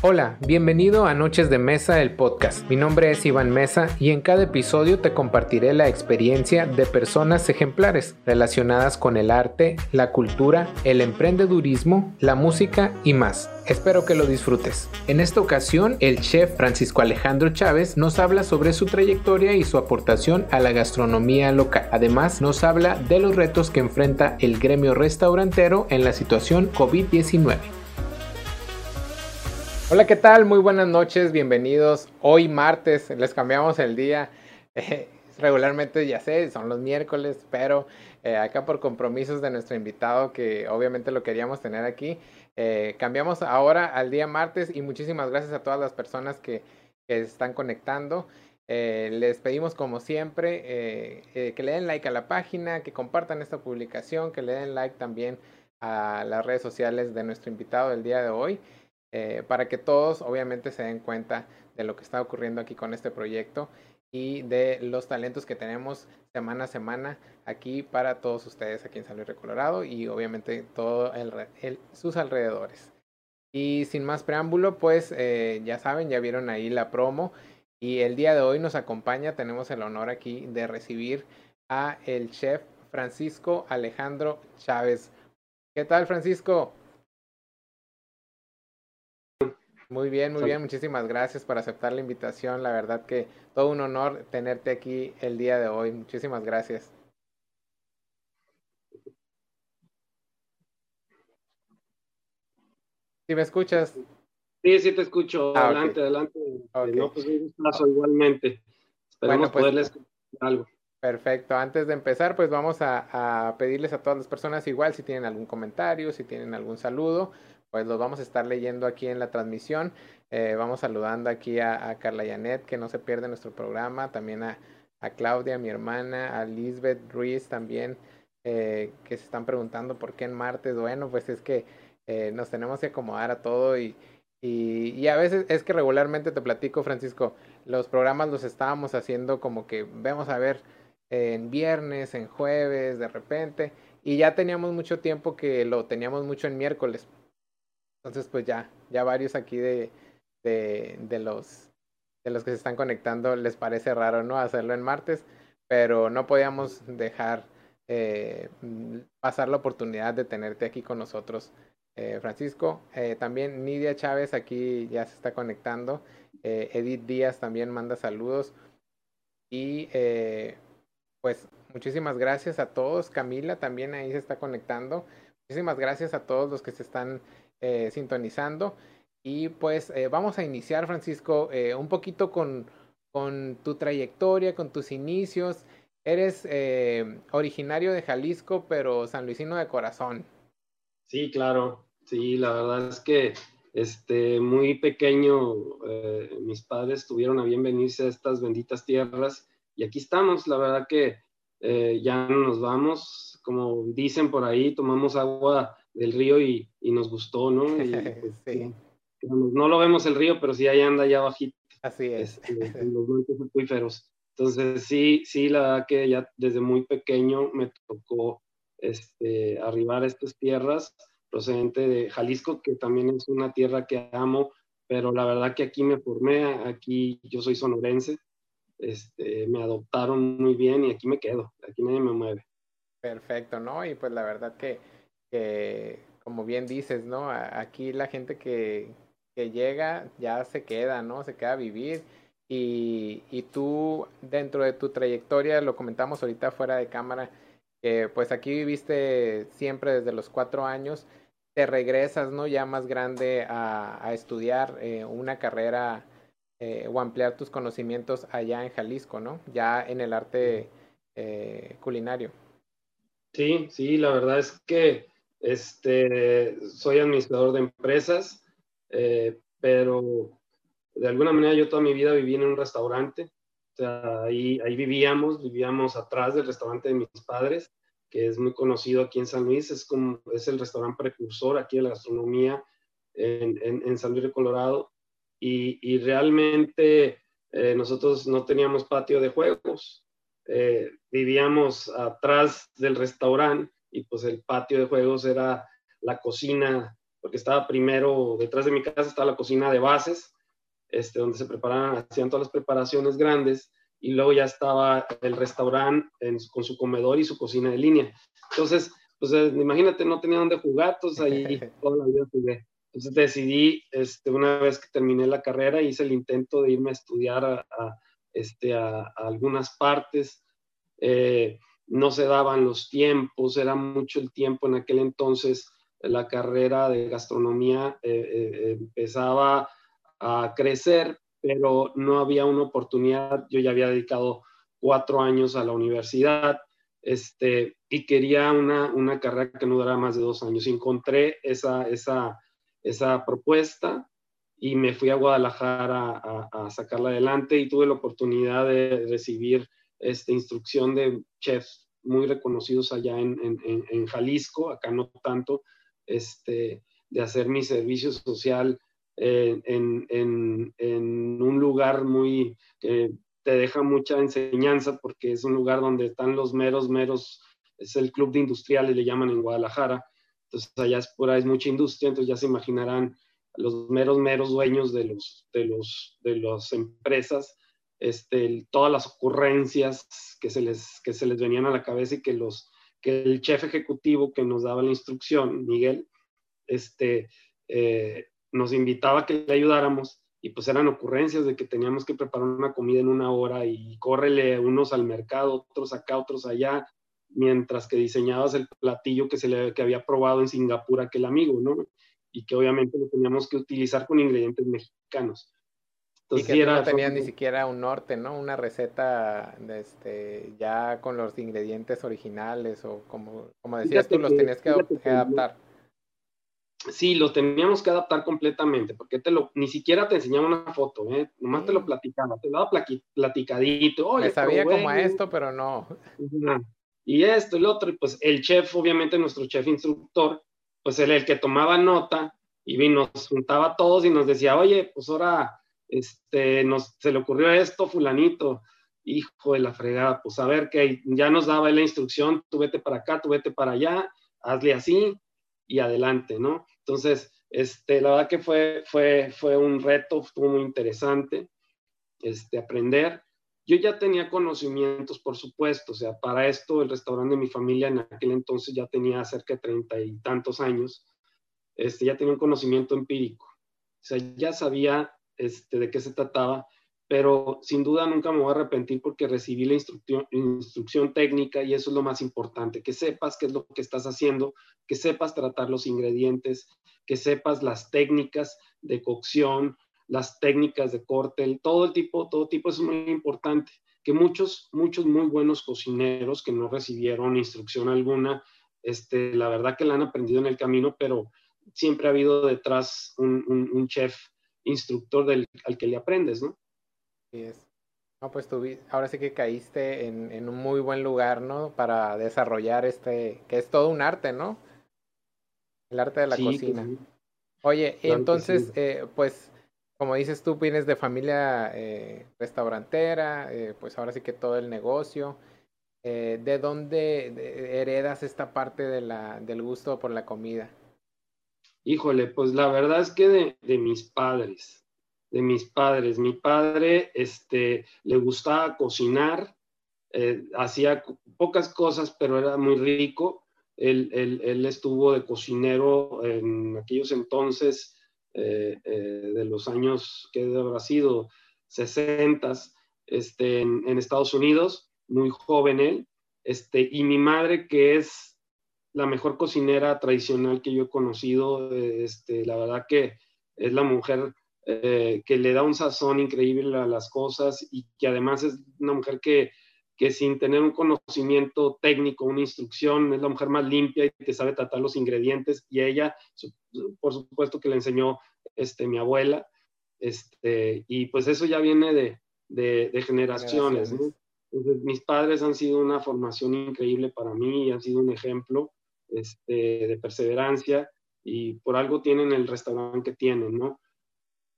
Hola, bienvenido a Noches de Mesa, el podcast. Mi nombre es Iván Mesa y en cada episodio te compartiré la experiencia de personas ejemplares relacionadas con el arte, la cultura, el emprendedurismo, la música y más. Espero que lo disfrutes. En esta ocasión, el chef Francisco Alejandro Chávez nos habla sobre su trayectoria y su aportación a la gastronomía local. Además, nos habla de los retos que enfrenta el gremio restaurantero en la situación COVID-19. Hola, ¿qué tal? Muy buenas noches, bienvenidos. Hoy martes, les cambiamos el día. Eh, regularmente ya sé, son los miércoles, pero eh, acá por compromisos de nuestro invitado, que obviamente lo queríamos tener aquí, eh, cambiamos ahora al día martes y muchísimas gracias a todas las personas que, que están conectando. les pedimos como siempre que le den like a la página, que compartan esta publicación, que le den like también a las redes sociales de nuestro invitado del día de hoy. Eh, para que todos obviamente se den cuenta de lo que está ocurriendo aquí con este proyecto y de los talentos que tenemos semana a semana aquí para todos ustedes aquí en San Luis de Colorado y obviamente todos sus alrededores. Y sin más preámbulo, pues eh, ya saben, ya vieron ahí la promo y el día de hoy nos acompaña, tenemos el honor aquí de recibir a el chef Francisco Alejandro Chávez. ¿Qué tal, Francisco? Muy bien, muy bien. Muchísimas gracias por aceptar la invitación. La verdad que todo un honor tenerte aquí el día de hoy. Muchísimas gracias. ¿Sí me escuchas? Sí, sí te escucho. Ah, adelante, adelante. No, pues un gustazo igualmente. Esperamos pues, poderles algo. Perfecto. Antes de empezar, pues vamos a, a, pedirles a todas las personas igual si tienen algún comentario, si tienen algún saludo, pues los vamos a estar leyendo aquí en la transmisión. Eh, vamos saludando aquí a, Carla Yanet, que no se pierde nuestro programa, también a, Claudia, mi hermana, a Lisbeth Ruiz también, eh, que se están preguntando por qué en martes. Bueno, pues es que eh, nos tenemos que acomodar a todo y, y, y, a veces es que regularmente te platico, Francisco, los programas los estábamos haciendo como que vemos a ver en viernes, en jueves, de repente, y ya teníamos mucho tiempo que lo teníamos mucho en miércoles entonces, pues ya, ya varios aquí de, de, los, de los que se están conectando les parece raro, ¿no? Hacerlo en martes, pero no podíamos dejar eh, pasar la oportunidad de tenerte aquí con nosotros, eh, Francisco. Eh, también Nidia Chávez aquí ya se está conectando. Edith Díaz también manda saludos. Y pues muchísimas gracias a todos. Camila también ahí se está conectando. Muchísimas gracias a todos los que se están eh, sintonizando. Y pues eh, vamos a iniciar, Francisco, eh, un poquito con, con, tu trayectoria, con tus inicios. Eres originario de Jalisco, pero sanluisino de corazón. Sí, claro. Sí, la verdad es que este, muy pequeño mis padres tuvieron a bien venirse a estas benditas tierras y aquí estamos. La verdad que ya nos vamos, como dicen por ahí, tomamos agua del río y, y nos gustó, ¿no? Pues, sí. No lo vemos el río, pero sí ahí anda ya bajito. Así es. Este, los montes acuíferos. Entonces, sí, sí, la verdad que ya desde muy pequeño me tocó este, arribar a estas tierras procedente de Jalisco, que también es una tierra que amo, pero la verdad que aquí me formé, aquí yo soy sonorense, este, me adoptaron muy bien y aquí me quedo, aquí nadie me mueve. Perfecto, ¿no? Y pues la verdad que que, como bien dices, ¿no? Aquí la gente que, que llega ya se queda, ¿no? Se queda a vivir. Y, y tú, dentro de tu trayectoria, lo comentamos ahorita fuera de cámara, que pues aquí viviste siempre desde los cuatro años, te regresas, ¿no? Ya más grande a, a estudiar eh, una carrera eh, o ampliar tus conocimientos allá en Jalisco, ¿no? Ya en el arte eh, culinario. Sí, sí, la verdad es que este, soy administrador de empresas, eh, pero de alguna manera yo toda mi vida viví en un restaurante. O ahí, vivíamos, vivíamos atrás del restaurante de mis padres, que es muy conocido aquí en San Luis. Es, es el restaurante precursor aquí de la gastronomía en, San Luis de Colorado. Y, y realmente eh, nosotros no teníamos patio de juegos. Eh, vivíamos atrás del restaurante y pues el patio de juegos era la cocina porque estaba primero, detrás de mi casa estaba la cocina de bases, este, donde se preparaban, hacían todas las preparaciones grandes, y luego ya estaba el restaurante con su comedor y su cocina de línea. Entonces, pues eh, imagínate, no tenía dónde jugar, entonces ahí toda la vida jugué. Entonces decidí, este, una vez que terminé la carrera, hice el intento de irme a estudiar a, este, a, algunas partes. Eh, no se daban los tiempos, era mucho el tiempo en aquel entonces. La carrera de gastronomía eh, empezaba a crecer, pero no había una oportunidad. Yo ya había dedicado cuatro años a la universidad este, y quería una, una carrera que no durara más de dos años. Encontré esa, esa, esa propuesta y me fui a Guadalajara a, sacarla adelante y tuve la oportunidad de recibir esta instrucción de chefs muy reconocidos allá en, en, en Jalisco, acá no tanto, este, de hacer mi servicio social en, en, un lugar muy que te deja mucha enseñanza porque es un lugar donde están los meros, meros, es el club de industriales, le llaman en Guadalajara. Entonces allá es por ahí es mucha industria, entonces ya se imaginarán los meros, meros dueños de los, de los, de las empresas, este, todas las ocurrencias que se les, que se les venían a la cabeza y que los, que el chef ejecutivo que nos daba la instrucción, Miguel, este, eh, nos invitaba a que le ayudáramos y pues eran ocurrencias de que teníamos que preparar una comida en una hora y córrele unos al mercado, otros acá, otros allá, mientras que diseñabas el platillo que, se le, que había probado en Singapur aquel amigo, ¿no? Y que obviamente lo teníamos que utilizar con ingredientes mexicanos. Entonces, y que no tenías ni siquiera un norte, ¿no? Una receta de este, ya con los ingredientes originales o como, como decías tú, los tenías que, adaptar Sí, lo teníamos que adaptar completamente, porque te lo, ni siquiera te enseñaba una foto, ¿eh? nomás te lo platicaba, te lo daba platicadito. Oye, sabía como esto, pero no. Y esto lo otro, y pues el chef, obviamente nuestro chef instructor, pues él el que tomaba nota y nos juntaba a todos y nos decía, oye, pues ahora este, nos, se le ocurrió esto, fulanito, hijo de la fregada, pues a ver que ya nos daba la instrucción, tú vete para acá, tú vete para allá, hazle así, y adelante, ¿no? Entonces, este, la verdad que fue, fue, fue un reto, fue muy interesante este, aprender. Yo ya tenía conocimientos, por supuesto, o sea, para esto el restaurante de mi familia en aquel entonces ya tenía cerca de treinta y tantos años, este, ya tenía un conocimiento empírico, o sea, ya sabía este, de qué se trataba pero sin duda nunca me voy a arrepentir porque recibí la instrucción, técnica y eso es lo más importante, que sepas qué es lo que estás haciendo, que sepas tratar los ingredientes, que sepas las técnicas de cocción, las técnicas de corte, todo el tipo, todo tipo es muy importante, que muchos, muchos muy buenos cocineros que no recibieron instrucción alguna, este, la verdad que la han aprendido en el camino, pero siempre ha habido detrás un chef instructor del, al que le aprendes, ¿no? es. No, pues tú ahora sí que caíste en, en, un muy buen lugar, ¿no? Para desarrollar este, que es todo un arte, ¿no? El arte de la cocina. Oye, entonces, eh, pues, como dices tú, vienes de familia eh, restaurantera, eh, pues ahora sí que todo el negocio. ¿De dónde heredas esta parte de la, del gusto por la comida? Híjole, pues la verdad es que de, mis padres de mis padres. Mi padre este, le gustaba cocinar, eh, hacía pocas cosas, pero era muy rico. Él, él, estuvo de cocinero en aquellos entonces, eh, eh, de los años que habrá sido 60 este, en, en, Estados Unidos, muy joven él. Este, y mi madre, que es la mejor cocinera tradicional que yo he conocido, este, la verdad que es la mujer eh, que le da un sazón increíble a las cosas y que además es una mujer que, que sin tener un conocimiento técnico, una instrucción, es la mujer más limpia y que sabe tratar los ingredientes y ella, por supuesto que le enseñó este, mi abuela, este, y pues eso ya viene de, de, generaciones. mis padres han sido una formación increíble para mí y han sido un ejemplo este, de perseverancia y por algo tienen el restaurante que tienen, ¿no?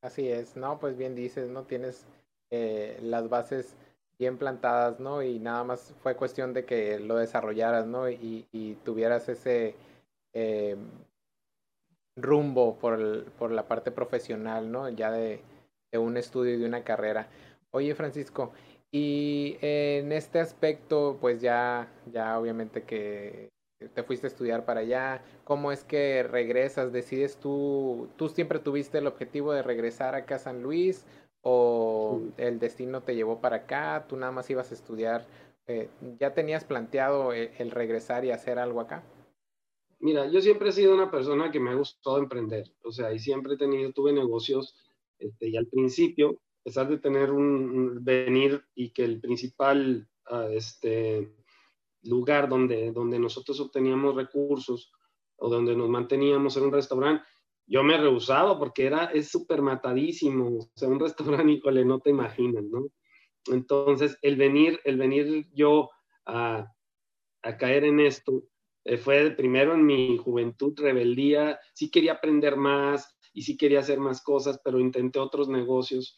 Así es, no, pues bien dices, ¿no? Tienes eh, las bases bien plantadas, ¿no? Y nada más fue cuestión de que lo desarrollaras, ¿no? Y, y tuvieras ese, eh, rumbo por, por la parte profesional, ¿no? Ya de, de un estudio y de una carrera. Oye, Francisco, y en este aspecto, pues ya, ya obviamente que te fuiste a estudiar para allá, ¿cómo es que regresas? ¿Decides tú, tú siempre tuviste el objetivo de regresar acá a San Luis o el destino te llevó para acá? ¿Tú nada más ibas a estudiar? Eh, ¿Ya tenías planteado el, el, regresar y hacer algo acá? Mira, yo siempre he sido una persona que me ha gustado emprender, o sea, y siempre he tenido, tuve negocios, este, y al principio, a pesar de tener un, venir y que el principal, uh, este, lugar donde, donde nosotros obteníamos recursos o donde nos manteníamos en un restaurante, yo me rehusaba porque era, es súper matadísimo, o sea, un restaurante, no te imaginas, ¿no? Entonces, el venir, el venir yo a, a caer en esto, eh, fue primero en mi juventud, rebeldía, sí quería aprender más y sí quería hacer más cosas, pero intenté otros negocios.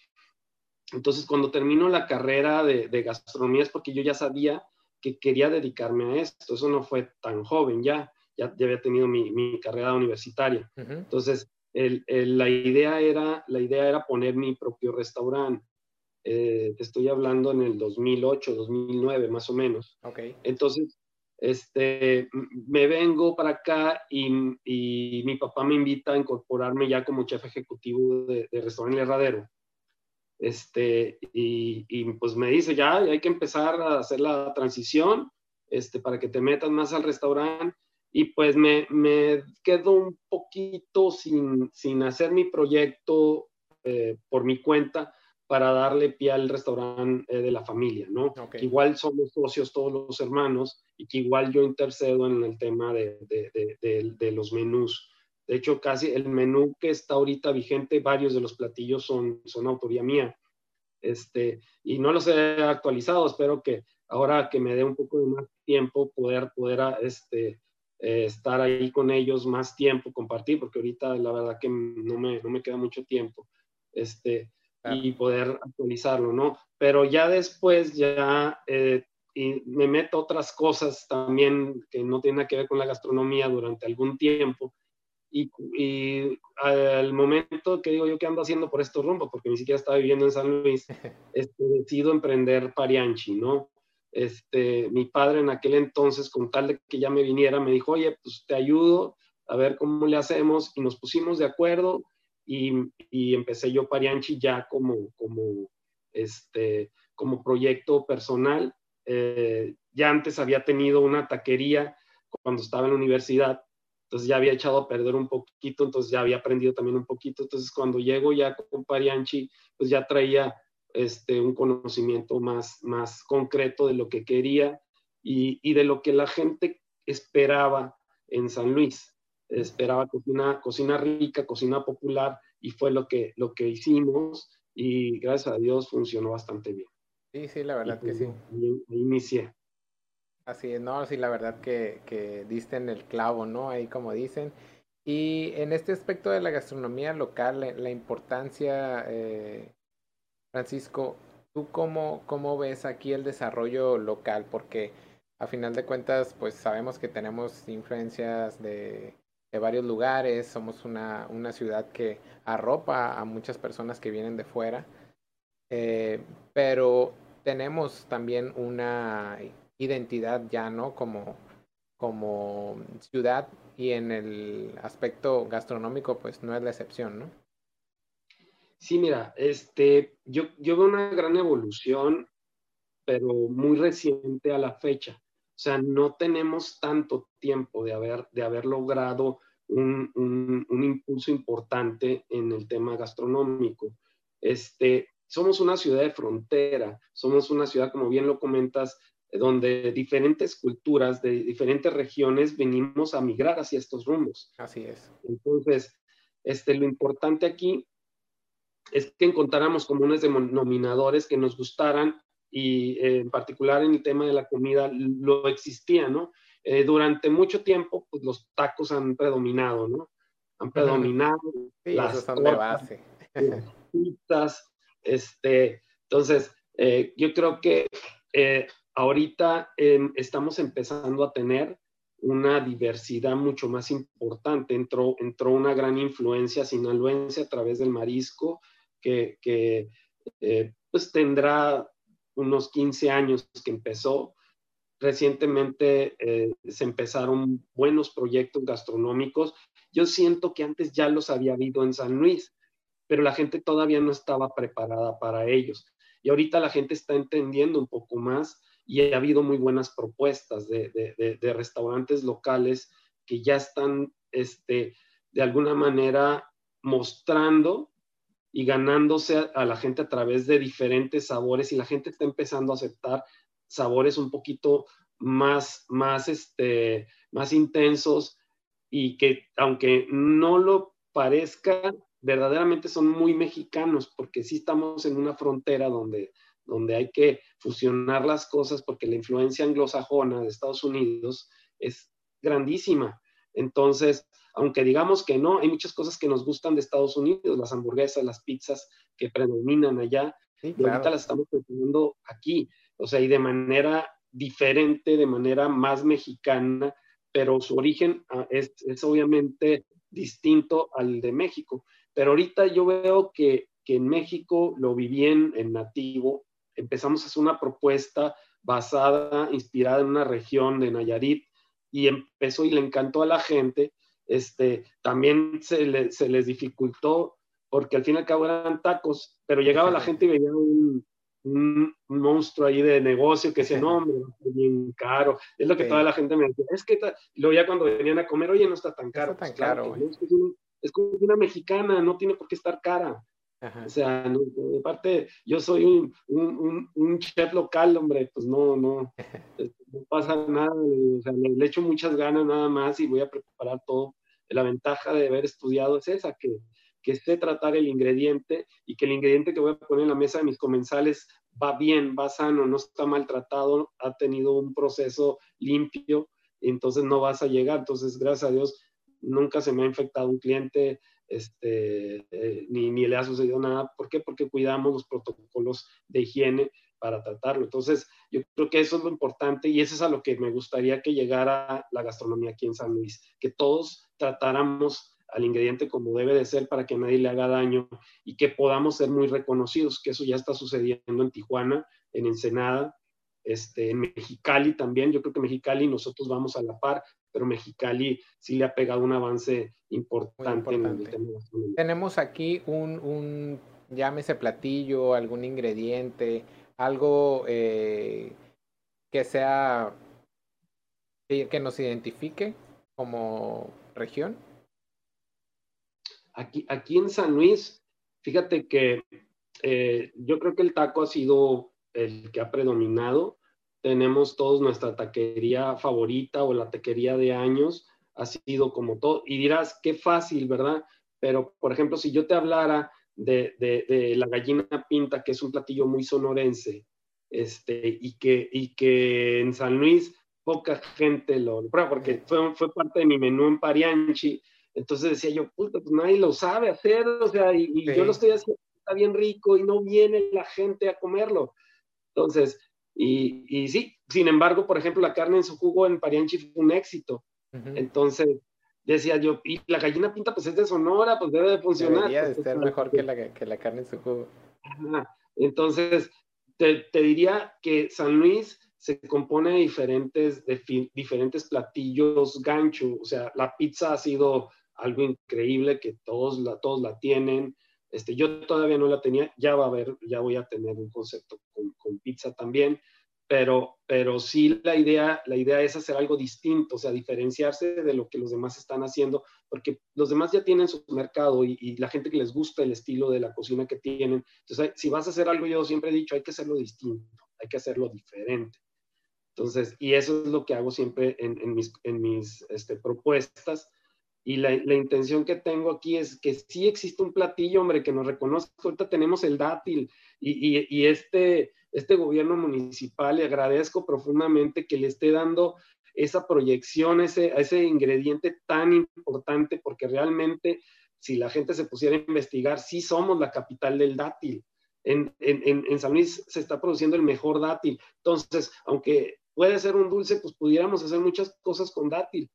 Entonces, cuando termino la carrera de, de gastronomía es porque yo ya sabía que quería dedicarme a esto. Eso no fue tan joven ya, ya, ya había tenido mi, mi, carrera universitaria. Uh -huh. Entonces, el, el, la, idea era, la idea era poner mi propio restaurante. Eh, te estoy hablando en el 2008, 2009, más o menos. Okay. Entonces, este, me vengo para acá y, y, mi papá me invita a incorporarme ya como chef ejecutivo de, de restaurante Herradero. Este, y, y, pues me dice, ya hay que empezar a hacer la transición este, para que te metas más al restaurante. Y pues me, me quedo un poquito sin, sin hacer mi proyecto eh, por mi cuenta para darle pie al restaurante eh, de la familia, ¿no? Okay. Que igual somos socios todos los hermanos y que igual yo intercedo en el tema de, de, de, de los menús. De hecho, casi el menú que está ahorita vigente, varios de los platillos son, son autoría mía. Este, y no los he actualizado, espero que ahora que me dé un poco de más tiempo, poder, poder este, eh, estar ahí con ellos más tiempo, compartir, porque ahorita la verdad que no me, no me queda mucho tiempo, este, claro. y poder actualizarlo, ¿no? Pero ya después, ya eh, y me meto otras cosas también que no tienen que ver con la gastronomía durante algún tiempo, y, y, al momento que digo yo qué ando haciendo por estos rumbos, porque ni siquiera estaba viviendo en San Luis, este, decido emprender Parianchi, ¿no? Este, mi padre en aquel entonces, con tal de que ya me viniera, me dijo, oye, pues te ayudo a ver cómo le hacemos, y nos pusimos de acuerdo, y, y empecé yo Parianchi ya como, como, este, como proyecto personal. Eh, ya antes había tenido una taquería cuando estaba en la universidad, entonces ya había echado a perder un poquito, entonces ya había aprendido también un poquito, entonces cuando llego ya con Parianchi, pues ya traía este, un conocimiento más, más concreto de lo que quería y, y, de lo que la gente esperaba en San Luis. Esperaba cocina, cocina rica, cocina popular y fue lo que, lo que hicimos y gracias a Dios funcionó bastante bien. Sí, sí, la verdad y, que sí. Ahí, ahí inicié. Así es, no, sí, la verdad que, que diste en el clavo, ¿no? Ahí como dicen. Y en este aspecto de la gastronomía local, la, la importancia, eh, Francisco, ¿tú cómo, cómo ves aquí el desarrollo local? Porque a final de cuentas, pues sabemos que tenemos influencias de, de varios lugares, somos una, una, ciudad que arropa a muchas personas que vienen de fuera, eh, pero tenemos también una identidad ya, ¿no? Como, como ciudad y en el aspecto gastronómico, pues no es la excepción, ¿no? Sí, mira, este, yo, yo veo una gran evolución, pero muy reciente a la fecha. O sea, no tenemos tanto tiempo de haber, de haber logrado un, un, impulso importante en el tema gastronómico. Este, somos una ciudad de frontera, somos una ciudad, como bien lo comentas, donde diferentes culturas de diferentes regiones venimos a migrar hacia estos rumbos. Así es. Entonces, este, lo importante aquí es que encontráramos comunes denominadores que nos gustaran y eh, en particular en el tema de la comida lo existía, ¿no? Eh, durante mucho tiempo, pues los tacos han predominado, ¿no? Han predominado. Sí, las esos son de base. Las pizzas, este, entonces, eh, yo creo que ahorita eh, estamos empezando a tener una diversidad mucho más importante. Entró, entró una gran influencia sinaloense a través del marisco, que, eh, pues tendrá unos 15 años que empezó. Recientemente eh, se empezaron buenos proyectos gastronómicos. Yo siento que antes ya los había habido en San Luis, pero la gente todavía no estaba preparada para ellos. Y ahorita la gente está entendiendo un poco más y ha habido muy buenas propuestas de, restaurantes locales que ya están este, de alguna manera mostrando y ganándose a, la gente a través de diferentes sabores y la gente está empezando a aceptar sabores un poquito más, más, este, más intensos y que aunque no lo parezca, verdaderamente son muy mexicanos porque sí estamos en una frontera donde donde hay que fusionar las cosas porque la influencia anglosajona de Estados Unidos es grandísima. Entonces, aunque digamos que no, hay muchas cosas que nos gustan de Estados Unidos, las hamburguesas, las pizzas que predominan allá, y ahorita las estamos preparando aquí, o sea, y de manera diferente, de manera más mexicana, pero su origen ah, es, es obviamente distinto al de México. Pero ahorita yo veo que, que en México lo viví en, en nativo, empezamos a hacer una propuesta basada, inspirada en una región de Nayarit y empezó y le encantó a la gente. Este, también se, les dificultó porque al fin y al cabo eran tacos, pero llegaba la gente y veía un, monstruo ahí de negocio que decía, no, hombre, bien caro. Es lo que toda la gente me decía. Es que luego ya cuando venían a comer, oye, no está tan caro. tan caro. es como una mexicana, no tiene por qué estar cara. O sea, de parte, yo soy un, un, un, chef local, hombre, pues no, no, no pasa nada, o sea, le, echo muchas ganas nada más y voy a preparar todo. La ventaja de haber estudiado es esa, que, que sé tratar el ingrediente y que el ingrediente que voy a poner en la mesa de mis comensales va bien, va sano, no está maltratado, ha tenido un proceso limpio, entonces no vas a llegar. Entonces, gracias a Dios, nunca se me ha infectado un cliente, este, eh, ni, ni, le ha sucedido nada. ¿Por qué? Porque cuidamos los protocolos de higiene para tratarlo. Entonces, yo creo que eso es lo importante y eso es a lo que me gustaría que llegara la gastronomía aquí en San Luis, que todos tratáramos al ingrediente como debe de ser para que nadie le haga daño y que podamos ser muy reconocidos, que eso ya está sucediendo en Tijuana, en Ensenada, este, en Mexicali también. Yo creo que Mexicali nosotros vamos a la par, pero Mexicali sí le ha pegado un avance importante, en el tema Tenemos aquí un, un, llámese platillo, algún ingrediente, algo eh, que sea, que, nos identifique como región. Aquí, aquí en San Luis, fíjate que eh, yo creo que el taco ha sido el que ha predominado tenemos todos nuestra taquería favorita o la taquería de años, ha sido como todo. Y dirás, qué fácil, ¿verdad? Pero, por ejemplo, si yo te hablara de, de, la gallina pinta, que es un platillo muy sonorense, este, y, que, y que en San Luis poca gente lo prueba, porque fue, fue parte de mi menú en Parianchi. Entonces decía yo, puta, pues nadie lo sabe hacer, o sea, y, yo lo estoy haciendo, está bien rico y no viene la gente a comerlo. Entonces, y, y, sí, sin embargo, por ejemplo, la carne en su jugo en Parianchi fue un éxito. Entonces, decía yo, y la gallina pinta pues es de Sonora, pues debe de funcionar. Debería de ser mejor que la, que la carne en su jugo. Entonces, te, te, diría que San Luis se compone de diferentes, de diferentes platillos gancho, o sea, la pizza ha sido algo increíble que todos la, todos la tienen. Este, yo todavía no la tenía, ya va a haber, ya voy a tener un concepto con, con, pizza también, pero, pero sí la idea, la idea es hacer algo distinto, o sea, diferenciarse de lo que los demás están haciendo, porque los demás ya tienen su mercado y, y la gente que les gusta el estilo de la cocina que tienen. Entonces, si vas a hacer algo, yo siempre he dicho, hay que hacerlo distinto, hay que hacerlo diferente. Entonces, y eso es lo que hago siempre en, en mis, en mis este, propuestas y la, la, intención que tengo aquí es que sí existe un platillo, hombre, que nos reconozca. Ahorita tenemos el dátil y, y, y este, este gobierno municipal, le agradezco profundamente que le esté dando esa proyección, ese, ese ingrediente tan importante, porque realmente si la gente se pusiera a investigar, sí somos la capital del dátil. En, en, en, San Luis se está produciendo el mejor dátil. Entonces, aunque puede ser un dulce, pues pudiéramos hacer muchas cosas con dátil.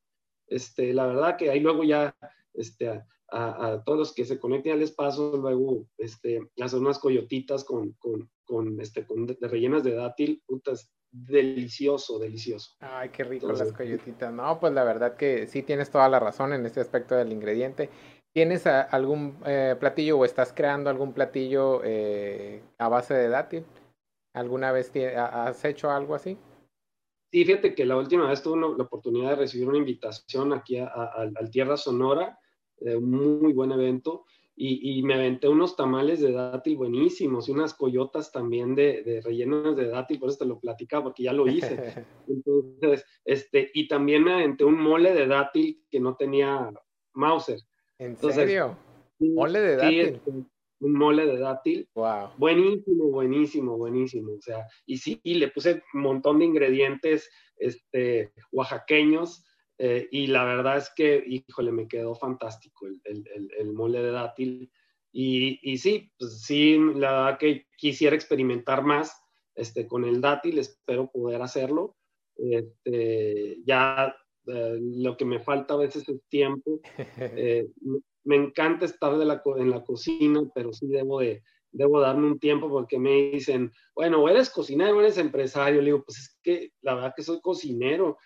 Este, la verdad que ahí luego ya, este, a, a, todos los que se conecten al paso luego, este, hacer unas coyotitas con, con, con este, con de, rellenas de dátil, putas, delicioso, delicioso. Ay, qué rico las coyotitas. No, pues la verdad que sí tienes toda la razón en este aspecto del ingrediente. ¿Tienes algún eh, platillo o estás creando algún platillo eh, a base de dátil? ¿Alguna vez has hecho algo así? Sí, fíjate que la última vez tuve la oportunidad de recibir una invitación aquí al Tierra Sonora, de un muy buen evento, y, me aventé unos tamales de dátil buenísimos y unas coyotas también de, de rellenas de dátil, por eso te lo platicaba, porque ya lo hice. Entonces, este, y también me aventé un mole de dátil que no tenía Mauser. ¿En serio? ¿Mole de dátil? Este, un mole de dátil. Wow. Buenísimo, buenísimo, buenísimo. O sea, y sí, y le puse un montón de ingredientes este, oaxaqueños eh, y la verdad es que, híjole, me quedó fantástico el, el, el, mole de dátil. Y, y, sí, pues sí, la verdad que quisiera experimentar más este, con el dátil, espero poder hacerlo. Este, ya eh, lo que me falta a veces es tiempo. Eh, me encanta estar de la, en la cocina, pero sí debo de, debo darme un tiempo porque me dicen, bueno, eres cocinero, eres empresario. Le digo, pues es que la verdad que soy cocinero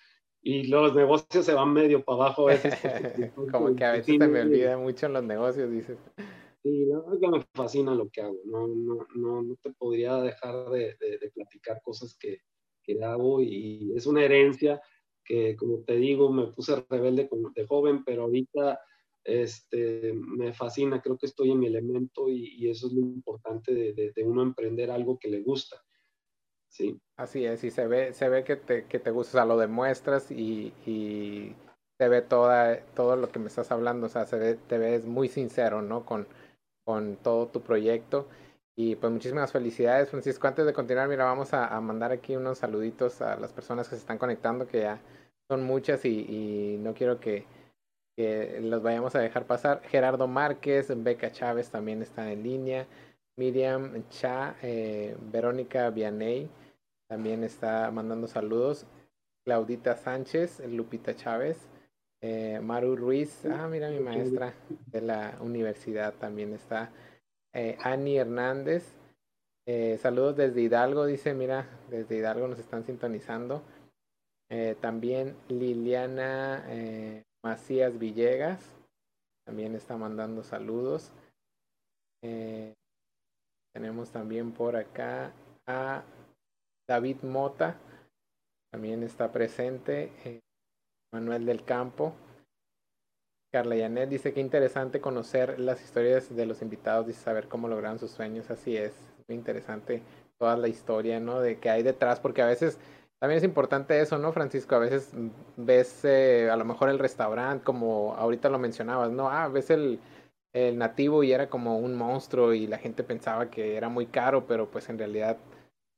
y los negocios se van medio para abajo a veces. Como que a veces se me olvida mucho los negocios, dices. Sí, la verdad que me fascina lo que hago. No, no, no, no te podría dejar de, de, platicar cosas que, que, hago y es una herencia que, como te digo, me puse rebelde de joven, pero ahorita este, me fascina, creo que estoy en mi elemento y, eso es lo importante de, de, uno emprender algo que le gusta. Sí. Así es, y se ve, se ve que te, que te gusta, o sea, lo demuestras y, y se ve toda, todo lo que me estás hablando, o sea, se ve, te ves muy sincero, ¿no? Con, con todo tu proyecto. Y pues muchísimas felicidades, Francisco. Antes de continuar, mira, vamos a, a, mandar aquí unos saluditos a las personas que se están conectando, que ya son muchas y, y no quiero que, que los vayamos a dejar pasar. Gerardo Márquez, Beca Chávez también está en línea. Miriam Cha, eh, Verónica Vianey también está mandando saludos. Claudita Sánchez, Lupita Chávez, eh, Maru Ruiz, ah, mira mi maestra de la universidad también está. Eh, Ani Hernández, eh, saludos desde Hidalgo, dice, mira, desde Hidalgo nos están sintonizando. también Liliana Macías Villegas, también está mandando saludos. Tenemos también por acá a David Mota, también está presente. Eh, Manuel del Campo. Carla Yanet dice que interesante conocer las historias de los invitados y saber cómo lograron sus sueños. Así es, muy interesante toda la historia, ¿no? De que hay detrás, porque a veces también es importante eso, ¿no, Francisco? A veces ves eh, a lo mejor el restaurante, como ahorita lo mencionabas, ¿no? Ah, ves el, el nativo y era como un monstruo y la gente pensaba que era muy caro, pero pues en realidad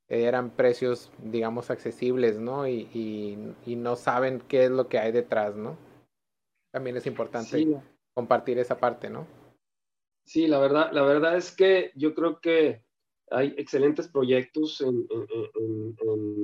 eran precios, digamos, accesibles, ¿no? Y, y, no saben qué es lo que hay detrás, ¿no? También es importante compartir esa parte, ¿no? Sí, la verdad, la verdad es que yo creo que hay excelentes proyectos en, en, en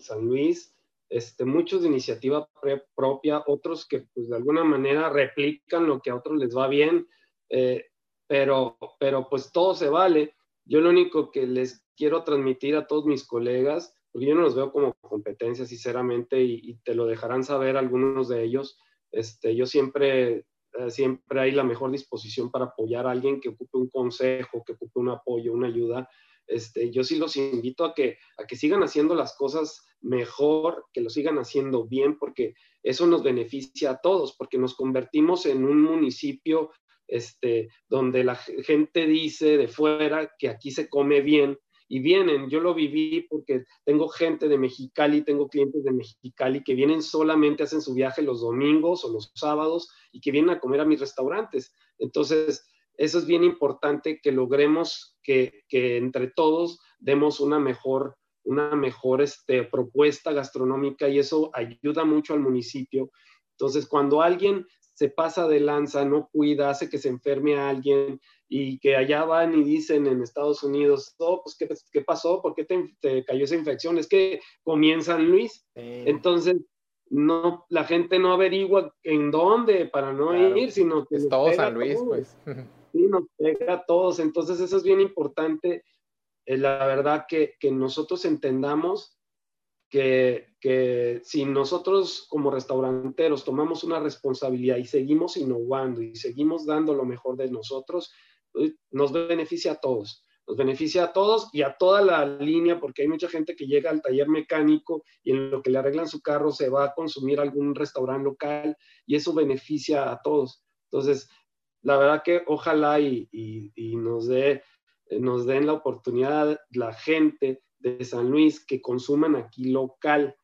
San Luis, este, muchos de iniciativa propia, otros que pues de alguna manera replican lo que a otros les va bien eh, pero, pero pues todo se vale. Yo lo único que les quiero transmitir a todos mis colegas, porque yo no los veo como competencia, sinceramente, y, te lo dejarán saber algunos de ellos. Este, yo siempre, eh, siempre hay la mejor disposición para apoyar a alguien que ocupe un consejo, que ocupe un apoyo, una ayuda. Este, yo sí los invito a que, a que sigan haciendo las cosas mejor, que lo sigan haciendo bien, porque eso nos beneficia a todos, porque nos convertimos en un municipio este, donde la gente dice de fuera que aquí se come bien y vienen. Yo lo viví porque tengo gente de Mexicali, tengo clientes de Mexicali que vienen solamente, hacen su viaje los domingos o los sábados y que vienen a comer a mis restaurantes. Entonces, eso es bien importante que logremos que, entre todos demos una mejor, una mejor este, propuesta gastronómica y eso ayuda mucho al municipio. Entonces, cuando alguien se pasa de lanza, no cuida, hace que se enferme a alguien y que allá van y dicen en Estados Unidos, oh, pues, ¿qué, pasó? ¿Por qué te, cayó esa infección? Es que comienza en Luis. Entonces, no, la gente no averigua en dónde para no ir, sino que... Es todo San Luis, pues. Sí, nos pega a todos. Entonces, eso es bien importante. Eh, la verdad que, que nosotros entendamos que, si nosotros como restauranteros tomamos una responsabilidad y seguimos innovando y seguimos dando lo mejor de nosotros, pues, nos beneficia a todos. Nos beneficia a todos y a toda la línea, porque hay mucha gente que llega al taller mecánico y en lo que le arreglan su carro se va a consumir algún restaurante local y eso beneficia a todos. Entonces, la verdad que ojalá y, nos, dé, nos den la oportunidad la gente de San Luis que consuman aquí local,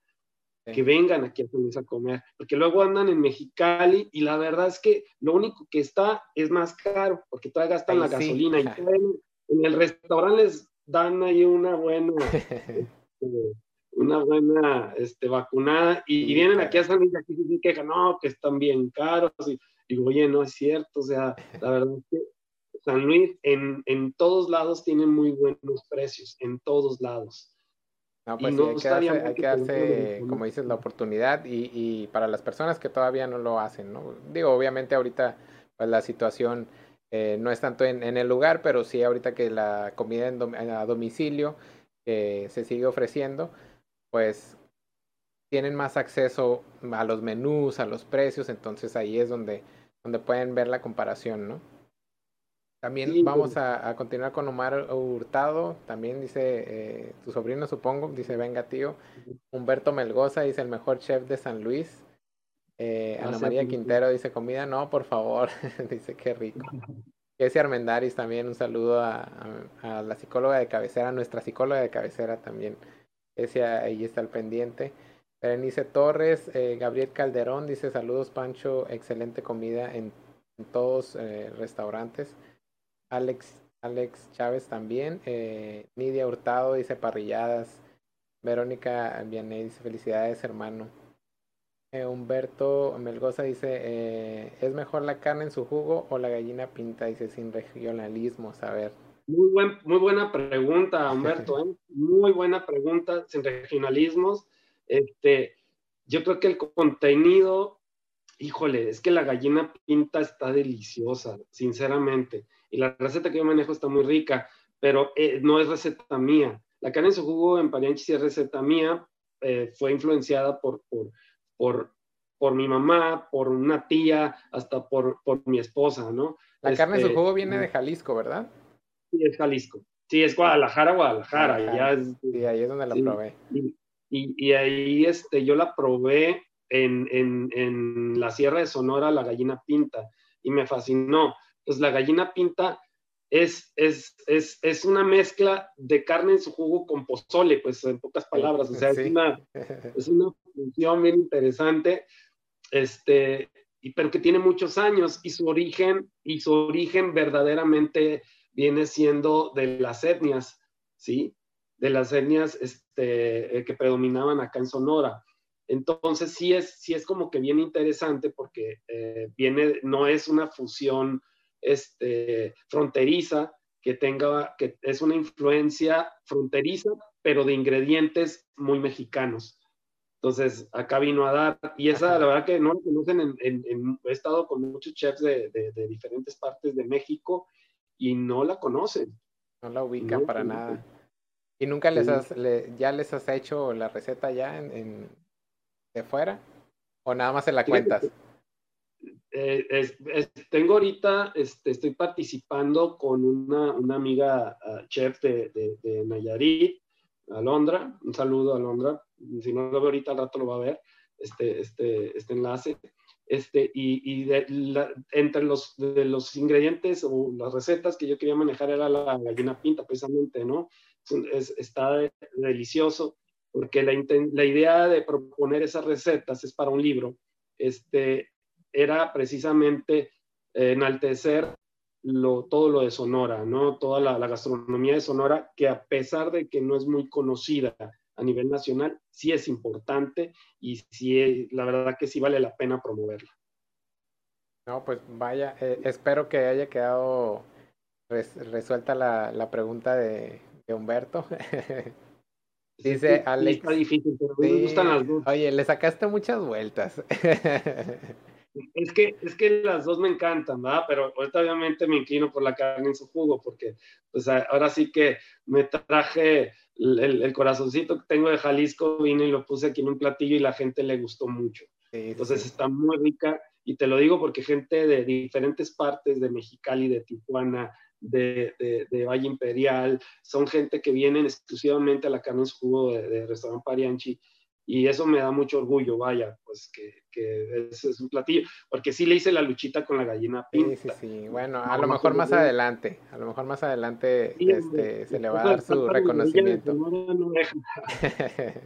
que vengan aquí a San Luis a comer, porque luego andan en Mexicali y la verdad es que lo único que está es más caro, porque todavía gastan la gasolina y en, el restaurante les dan ahí una buena, este, una buena este, vacunada y, vienen aquí a San Luis y aquí se quejan, no, que están bien caros y digo, oye, no es cierto, o sea, la verdad es que San Luis en, en todos lados tiene muy buenos precios, en todos lados. No, pues sí, hay que darse, como dices, la oportunidad y, y, para las personas que todavía no lo hacen, ¿no? Digo, obviamente ahorita pues la situación eh, no es tanto en, en, el lugar, pero sí ahorita que la comida en a domicilio eh, se sigue ofreciendo, pues tienen más acceso a los menús, a los precios, entonces ahí es donde, donde pueden ver la comparación, ¿no? También vamos a, continuar con Omar Hurtado. También dice eh, tu sobrino, supongo. Dice: Venga, tío. Humberto Melgoza dice: El mejor chef de San Luis. Eh, Ana María Quintero dice: Comida, no, por favor. dice: Qué rico. Jesse Armendaris también. Un saludo a, la psicóloga de cabecera, nuestra psicóloga de cabecera también. Ese ahí está el pendiente. Berenice Torres, eh, Gabriel Calderón dice: Saludos, Pancho. Excelente comida en, todos eh, restaurantes. Alex, Alex Chávez también. Eh, Nidia Hurtado dice parrilladas. Verónica Vianney dice felicidades hermano. Eh, Humberto Melgoza dice, ¿es mejor la carne en su jugo o la gallina pinta? Dice, sin regionalismo, saber. Muy, buen, muy buena pregunta, Humberto, ¿eh? muy buena pregunta, sin regionalismos. Este, yo creo que el contenido, híjole, es que la gallina pinta está deliciosa, sinceramente y la receta que yo manejo está muy rica, pero eh, no es receta mía. La carne en su jugo en Parianchi sí es receta mía, eh, fue influenciada por, por, por, por, mi mamá, por una tía, hasta por, por mi esposa, ¿no? La carne en su este, jugo viene de Jalisco, ¿verdad? Sí, es Jalisco. Sí, es Guadalajara, Guadalajara. sí, ahí es donde la probé. Y, y, ahí este, yo la probé en, en, en la Sierra de Sonora, la gallina pinta, y me fascinó pues la gallina pinta es, es, es, es, una mezcla de carne en su jugo con pozole, pues en pocas palabras, o sea, es, una, es una función bien interesante, este, y, pero que tiene muchos años y su origen, y su origen verdaderamente viene siendo de las etnias, ¿sí? De las etnias este, eh, que predominaban acá en Sonora. Entonces sí es, sí es como que bien interesante porque eh, viene, no es una fusión este, fronteriza, que tenga, que es una influencia fronteriza, pero de ingredientes muy mexicanos. Entonces, acá vino a dar, y esa la verdad que no lo conocen, en, he estado con muchos chefs de, de, diferentes partes de México y no la conocen. No la ubican para nada. ¿Y nunca les has, ya les has hecho la receta ya en, de fuera? ¿O nada más en la cuentas? Eh, tengo ahorita, este, estoy participando con una, una amiga uh, chef de, de, Nayarit, Alondra, un saludo Alondra, si no lo veo ahorita al rato lo va a ver, este, este, este enlace, este, y, y entre los, de los ingredientes o las recetas que yo quería manejar era la gallina pinta, precisamente, ¿no? Es, está delicioso, porque la, la idea de proponer esas recetas es para un libro, este, era precisamente eh, enaltecer lo, todo lo de Sonora, ¿no? Toda la, gastronomía de Sonora, que a pesar de que no es muy conocida a nivel nacional, sí es importante y sí, la verdad que sí vale la pena promoverla. No, pues vaya, eh, espero que haya quedado resuelta la, la pregunta de, de Humberto. Dice Alex. Está difícil, pero me gustan las dos. Oye, le sacaste muchas vueltas. Es que, es que las dos me encantan, ¿verdad? Pero ahorita obviamente me inclino por la carne en su jugo, porque pues ahora sí que me traje el, el, corazoncito que tengo de Jalisco, vine y lo puse aquí en un platillo y la gente le gustó mucho. Entonces está muy rica y te lo digo porque gente de diferentes partes de Mexicali, de Tijuana, de, de, Valle Imperial, son gente que vienen exclusivamente a la carne en su jugo de, de Restaurante Parianchi y eso me da mucho orgullo, vaya, pues que, que ese es un platillo, porque sí le hice la luchita con la gallina pinta. Sí, sí, sí, bueno, a lo mejor más adelante, a lo mejor más adelante este, se le va a dar su reconocimiento.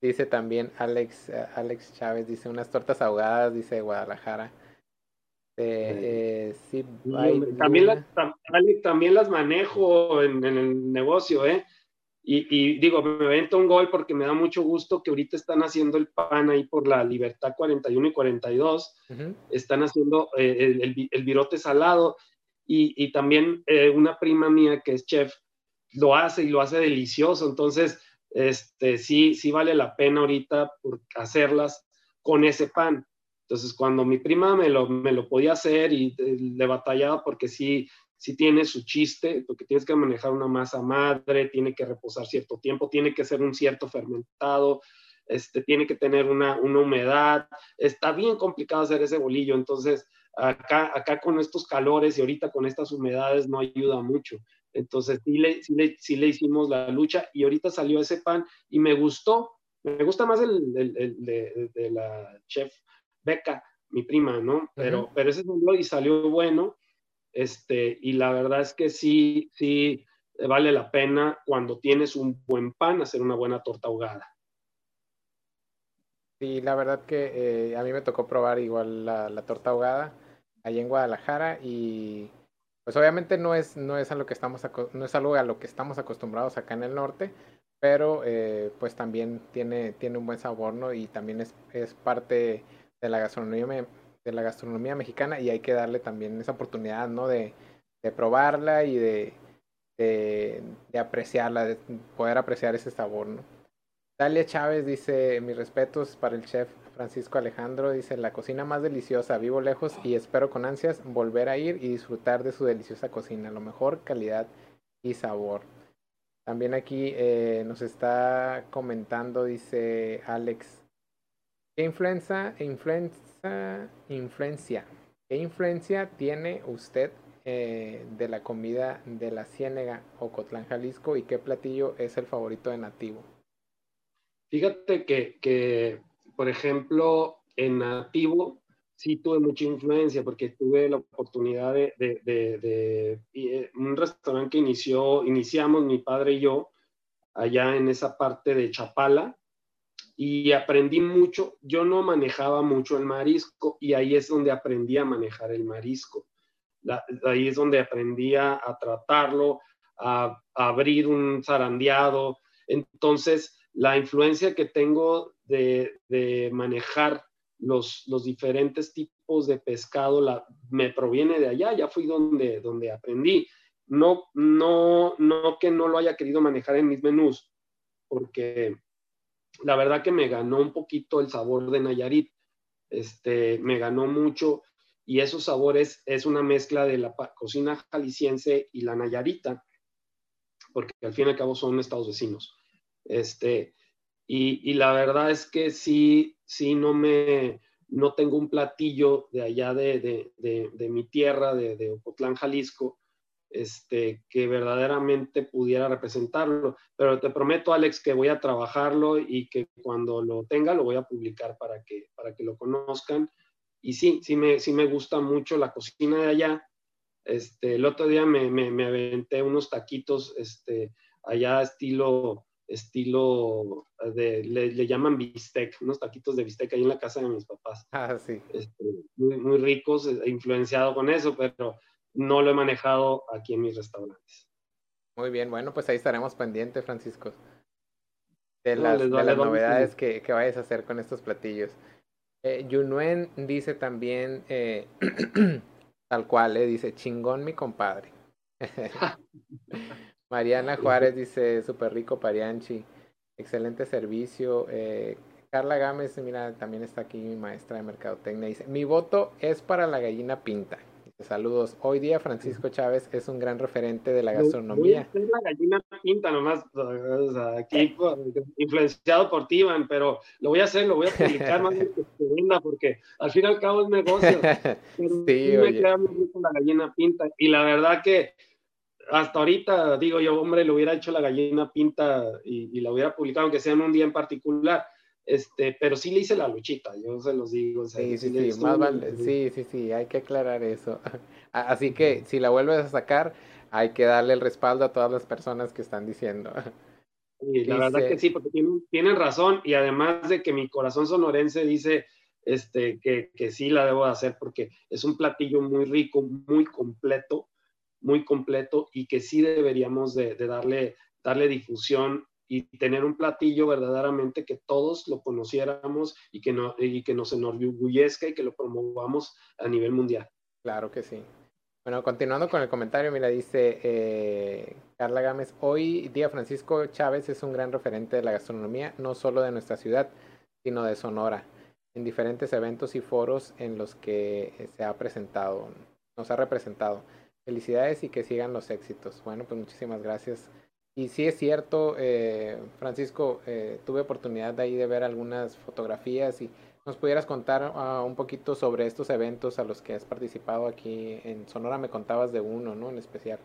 dice también Alex, eh, Alex Chávez, dice unas tortas ahogadas, dice Guadalajara. Eh, sí, también, las, también las manejo en, en el negocio, ¿eh? Y, digo, me avento un gol porque me da mucho gusto que ahorita están haciendo el pan ahí por la Libertad 41 y 42. Están haciendo eh, el, el, virote salado. Y, también eh, una prima mía que es chef lo hace y lo hace delicioso. Entonces, este, sí, sí vale la pena ahorita por hacerlas con ese pan. Entonces, cuando mi prima me lo, me lo podía hacer y eh, le batallaba porque sí, si tiene su chiste, porque tienes que manejar una masa madre, tiene que reposar cierto tiempo, tiene que ser un cierto fermentado, este, tiene que tener una, una humedad. Está bien complicado hacer ese bolillo, entonces acá, acá con estos calores y ahorita con estas humedades no ayuda mucho. Entonces sí le, sí le, sí le hicimos la lucha y ahorita salió ese pan y me gustó. Me gusta más el, el, de, la chef Beca, mi prima, ¿no? Pero, pero ese salió y salió bueno este, y la verdad es que sí, sí vale la pena cuando tienes un buen pan hacer una buena torta ahogada. Sí, la verdad que eh, a mí me tocó probar igual la, torta ahogada allá en Guadalajara y pues obviamente no es, no es, a lo que estamos no es algo a lo que estamos acostumbrados acá en el norte, pero eh, pues también tiene, tiene un buen sabor, ¿no? Y también es, es parte de la gastronomía de la gastronomía mexicana y hay que darle también esa oportunidad, ¿no? De, probarla y de, de, apreciarla, de poder apreciar ese sabor, ¿no? Dalia Chávez dice, mis respetos para el chef Francisco Alejandro, dice, la cocina más deliciosa, vivo lejos y espero con ansias volver a ir y disfrutar de su deliciosa cocina, lo mejor calidad y sabor. También aquí eh, nos está comentando, dice Alex, ¿qué influencia, influencia influencia, ¿qué influencia tiene usted eh, de la comida de la Ciénega o Cotlán, Jalisco y qué platillo es el favorito de Nativo? Fíjate que, que por ejemplo, en Nativo sí tuve mucha influencia porque tuve la oportunidad de, de, de, de, eh, un restaurante que inició, iniciamos mi padre y yo allá en esa parte de Chapala, y aprendí mucho. Yo no manejaba mucho el marisco y ahí es donde aprendí a manejar el marisco. ahí es donde aprendí a, tratarlo, a, abrir un zarandeado. Entonces, la influencia que tengo de, manejar los, los, diferentes tipos de pescado me proviene de allá, ya fui donde, donde aprendí. No, no, no que no lo haya querido manejar en mis menús, porque la verdad que me ganó un poquito el sabor de Nayarit, este, me ganó mucho y esos sabores es una mezcla de la cocina jalisciense y la Nayarita, porque al fin y al cabo son estados vecinos. Este, y, la verdad es que sí, sí, no me, no tengo un platillo de allá de, de mi tierra, de, Ocotlán, Jalisco, este, que verdaderamente pudiera representarlo. Pero te prometo, Alex, que voy a trabajarlo y que cuando lo tenga lo voy a publicar para que, para que lo conozcan. Y sí, sí me, sí me gusta mucho la cocina de allá. Este, el otro día me, me, me aventé unos taquitos este, allá estilo, estilo de, le, llaman bistec, unos taquitos de bistec ahí en la casa de mis papás. Ah, sí. Este, muy, muy ricos, e influenciado con eso, pero no lo he manejado aquí en mis restaurantes. Muy bien, bueno, pues ahí estaremos pendientes, Francisco, de las, de las novedades que, que, vayas a hacer con estos platillos. Eh, Yunuen dice también, eh, tal cual, eh, dice, chingón mi compadre. Mariana Juárez dice, súper rico parianchi, excelente servicio. Eh, Carla Gámez, mira, también está aquí mi maestra de mercadotecnia, dice, mi voto es para la gallina pinta. Saludos. Hoy día Francisco Chávez es un gran referente de la gastronomía. Es la gallina pinta nomás, o sea, aquí influenciado por ti, pero lo voy a hacer, lo voy a publicar más que se porque al fin y al cabo es negocio. sí, me queda muy la gallina pinta. Y la verdad que hasta ahorita, digo yo, hombre, lo hubiera hecho la gallina pinta y, y la hubiera publicado, aunque sea en un día en particular este, pero sí le hice la luchita, yo se los digo. sí, sí, sí, más vale, sí, sí, sí, hay que aclarar eso. Así que si la vuelves a sacar, hay que darle el respaldo a todas las personas que están diciendo. Sí, la verdad que sí, porque tienen, razón y además de que mi corazón sonorense dice este, que, que sí la debo de hacer porque es un platillo muy rico, muy completo, muy completo y que sí deberíamos de, de darle, darle difusión y tener un platillo verdaderamente que todos lo conociéramos y que, no, y que nos enorgullezca y que lo promovamos a nivel mundial. Claro que sí. Bueno, continuando con el comentario, mira, dice eh, Carla Gámez, hoy día Francisco Chávez es un gran referente de la gastronomía, no solo de nuestra ciudad, sino de Sonora, en diferentes eventos y foros en los que se ha presentado, nos ha representado. Felicidades y que sigan los éxitos. Bueno, pues muchísimas gracias y sí es cierto, eh, Francisco, eh, tuve oportunidad de ahí de ver algunas fotografías y nos pudieras contar uh, un poquito sobre estos eventos a los que has participado aquí en Sonora. Me contabas de uno, ¿no? En especial.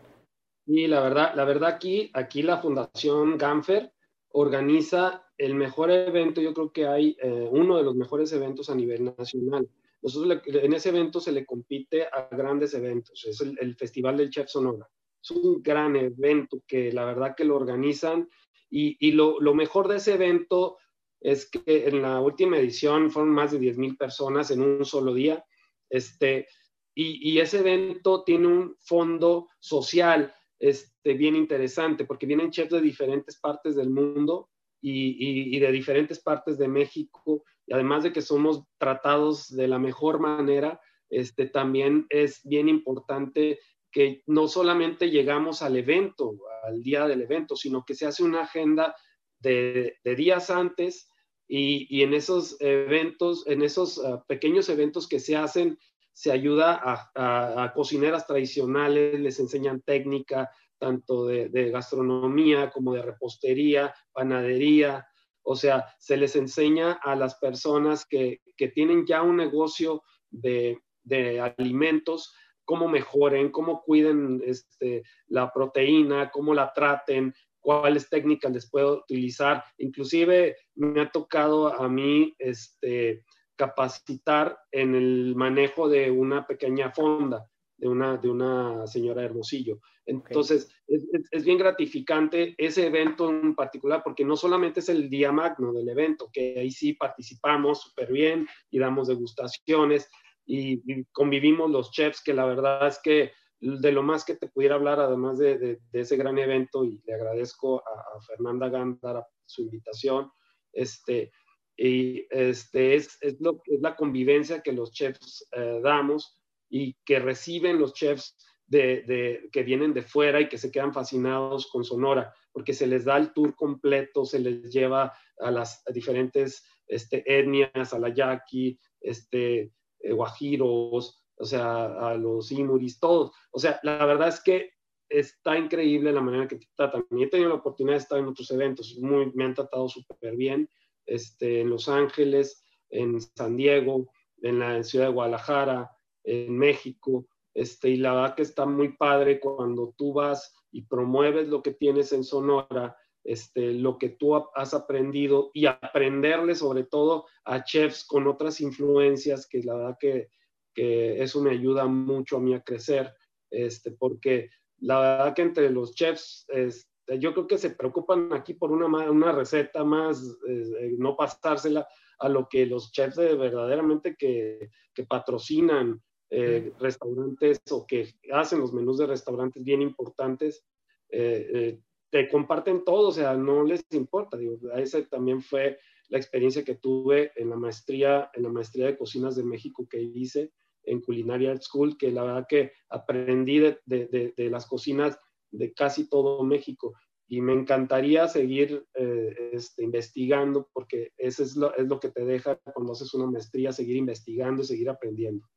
Sí, la verdad, la verdad aquí, aquí la Fundación Ganfer organiza el mejor evento, yo creo que hay eh, uno de los mejores eventos a nivel nacional. Nosotros en ese evento se le compite a grandes eventos, es el, el Festival del Chef Sonora es un gran evento que la verdad que lo organizan y, lo, mejor de ese evento es que en la última edición fueron más de 10 mil personas en un solo día. Este, y, ese evento tiene un fondo social este, bien interesante porque vienen chefs de diferentes partes del mundo y, y, de diferentes partes de México. Y además de que somos tratados de la mejor manera, este, también es bien importante que no solamente llegamos al evento, al día del evento, sino que se hace una agenda de, días antes y, en esos eventos, en esos ah, pequeños eventos que se hacen, se ayuda a, cocineras tradicionales, les enseñan técnica tanto de, gastronomía como de repostería, panadería, o sea, se les enseña a las personas que, tienen ya un negocio de, de alimentos cómo mejoren, cómo cuiden este, la proteína, cómo la traten, cuáles técnicas les puedo utilizar. Inclusive me ha tocado a mí este, capacitar en el manejo de una pequeña fonda de una, de una señora Hermosillo. Entonces, es, bien gratificante ese evento en particular, porque no solamente es el día magno del evento, que ahí sí participamos súper bien y damos degustaciones, y, convivimos los chefs, que la verdad es que de lo más que te pudiera hablar, además de, de, ese gran evento, y le agradezco a, Fernanda Gándara su invitación, este, y este es, es, lo, es la convivencia que los chefs eh, damos y que reciben los chefs de, de, que vienen de fuera y que se quedan fascinados con Sonora, porque se les da el tour completo, se les lleva a las diferentes este, etnias, a la yaqui, este, eh, guajiros, o sea, a los imuris, todos. O sea, la verdad es que está increíble la manera que te tratan. Y he tenido la oportunidad de estar en otros eventos, muy, me han tratado súper bien, este, en Los Ángeles, en San Diego, en la ciudad de Guadalajara, en México, este, y la verdad que está muy padre cuando tú vas y promueves lo que tienes en Sonora este, lo que tú has aprendido y aprenderle sobre todo a chefs con otras influencias, que la verdad que, eso me ayuda mucho a mí a crecer, este, porque la verdad que entre los chefs, este, yo creo que se preocupan aquí por una, una receta más, eh, no pasársela a lo que los chefs verdaderamente que, patrocinan eh, restaurantes o que hacen los menús de restaurantes bien importantes, eh, te comparten todo, o sea, no les importa. Digo, ese también fue la experiencia que tuve en la maestría, en la maestría de cocinas de México que hice en Culinary Art School, que la verdad que aprendí de, de, de, las cocinas de casi todo México y me encantaría seguir eh, este, investigando porque eso es lo, es lo, que te deja cuando haces una maestría, seguir investigando, seguir aprendiendo.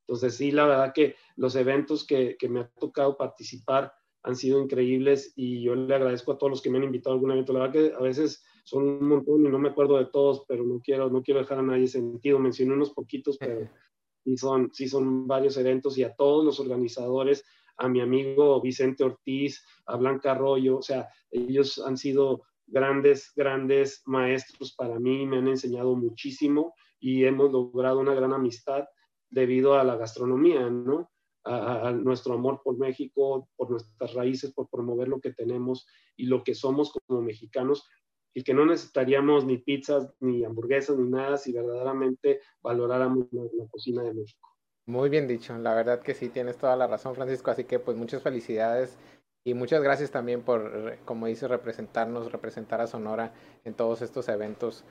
Entonces sí, la verdad que los eventos que, que me ha tocado participar han sido increíbles y yo le agradezco a todos los que me han invitado a algún evento. La verdad que a veces son un montón y no me acuerdo de todos, pero no quiero, no quiero dejar a nadie sentido. Mencioné unos poquitos, pero sí son, sí son varios eventos y a todos los organizadores, a mi amigo Vicente Ortiz, a Blanca Arroyo, o sea, ellos han sido grandes, grandes maestros para mí, me han enseñado muchísimo y hemos logrado una gran amistad debido a la gastronomía, ¿no? A, nuestro amor por México, por nuestras raíces, por promover lo que tenemos y lo que somos como mexicanos y que no necesitaríamos ni pizzas, ni hamburguesas, ni nada si verdaderamente valoráramos la, cocina de México. Muy bien dicho, la verdad que sí, tienes toda la razón, Francisco, así que pues muchas felicidades y muchas gracias también por, como dices, representarnos, representar a Sonora en todos estos eventos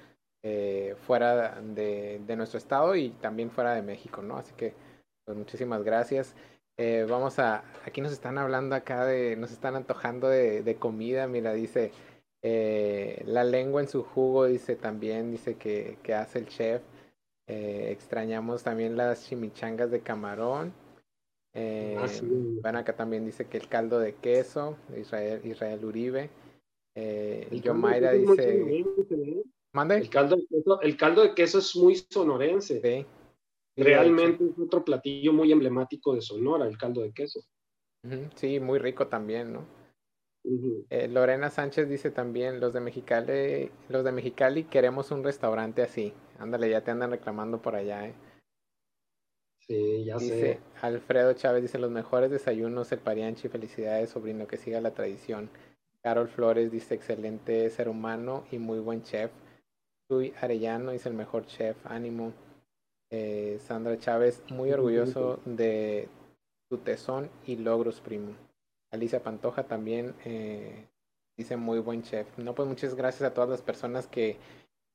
eh, fuera de, de, nuestro estado y también fuera de México, ¿no? Así que pues muchísimas gracias. Eh, vamos a, aquí nos están hablando acá de, nos están antojando de, de comida, mira, dice, eh, la lengua en su jugo, dice también, dice que, que hace el chef. Eh, extrañamos también las chimichangas de camarón. Eh, ah, bueno, acá también dice que el caldo de queso, Israel, Israel Uribe. Eh, Yomaira dice... ¿Mande? El caldo, de queso, el caldo de queso es muy sonorense. Sí. Realmente es otro platillo muy emblemático de Sonora, el caldo de queso. Sí, muy rico también, ¿no? Eh, Lorena Sánchez dice también, los de Mexicali, los de Mexicali queremos un restaurante así. Ándale, ya te andan reclamando por allá, ¿eh? Sí, ya dice, sé. Alfredo Chávez dice, los mejores desayunos, el parianchi, felicidades, sobrino, que siga la tradición. Carol Flores dice, excelente ser humano y muy buen chef. Luis Arellano dice, el mejor chef, ánimo. Eh, Sandra Chávez, muy orgulloso de tu tesón y logros, primo. Alicia Pantoja también eh, dice muy buen chef. No, pues muchas gracias a todas las personas que,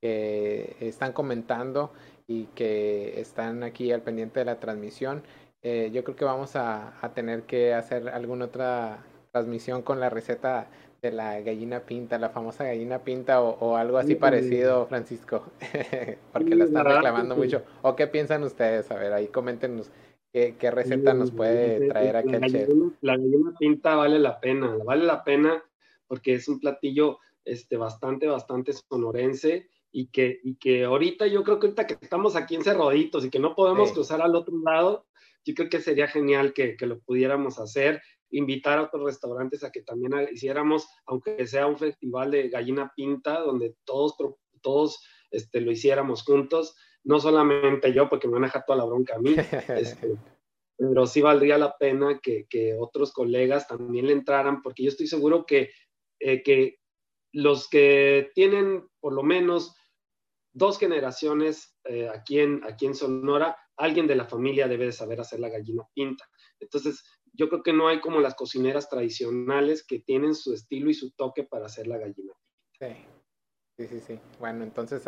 están comentando y que están aquí al pendiente de la transmisión. Eh, yo creo que vamos a, tener que hacer alguna otra transmisión con la receta de la gallina pinta, la famosa gallina pinta o, algo así parecido, Francisco, porque la están reclamando mucho. ¿O qué piensan ustedes? A ver, ahí coméntenos qué, qué receta nos puede traer aquí el chef. La gallina pinta vale la pena, vale la pena porque es un platillo este, bastante, bastante sonorense y que, y que ahorita yo creo que ahorita que estamos aquí en Cerroditos y que no podemos cruzar al otro lado, yo creo que sería genial que, que, lo pudiéramos hacer invitar a otros restaurantes a que también hiciéramos, aunque sea un festival de gallina pinta, donde todos, todos este, lo hiciéramos juntos, no solamente yo, porque me van a dejar toda la bronca a mí, este, pero sí valdría la pena que, que, otros colegas también le entraran, porque yo estoy seguro que, eh, que los que tienen por lo menos dos generaciones eh, aquí, en, aquí en Sonora, alguien de la familia debe de saber hacer la gallina pinta. Entonces, yo creo que no hay como las cocineras tradicionales que tienen su estilo y su toque para hacer la gallina. Sí, sí, sí, sí. Bueno, entonces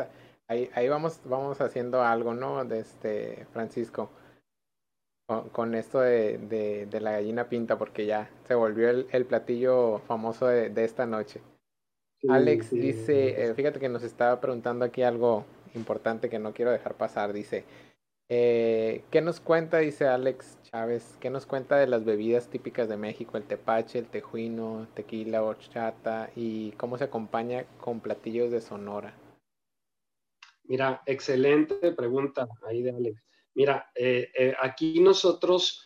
ahí, ahí vamos, vamos haciendo algo, ¿no? De este Francisco. Con, esto de, de, la gallina pinta, porque ya se volvió el, el platillo famoso de, de esta noche. Alex dice, eh, fíjate que nos estaba preguntando aquí algo importante que no quiero dejar pasar. Dice, eh, ¿Qué nos cuenta? Dice Alex Chávez. ¿Qué nos cuenta de las bebidas típicas de México? El tepache, el tejuino, tequila, horchata y cómo se acompaña con platillos de Sonora. Mira, excelente pregunta ahí de Alex. Mira, eh, eh, aquí nosotros,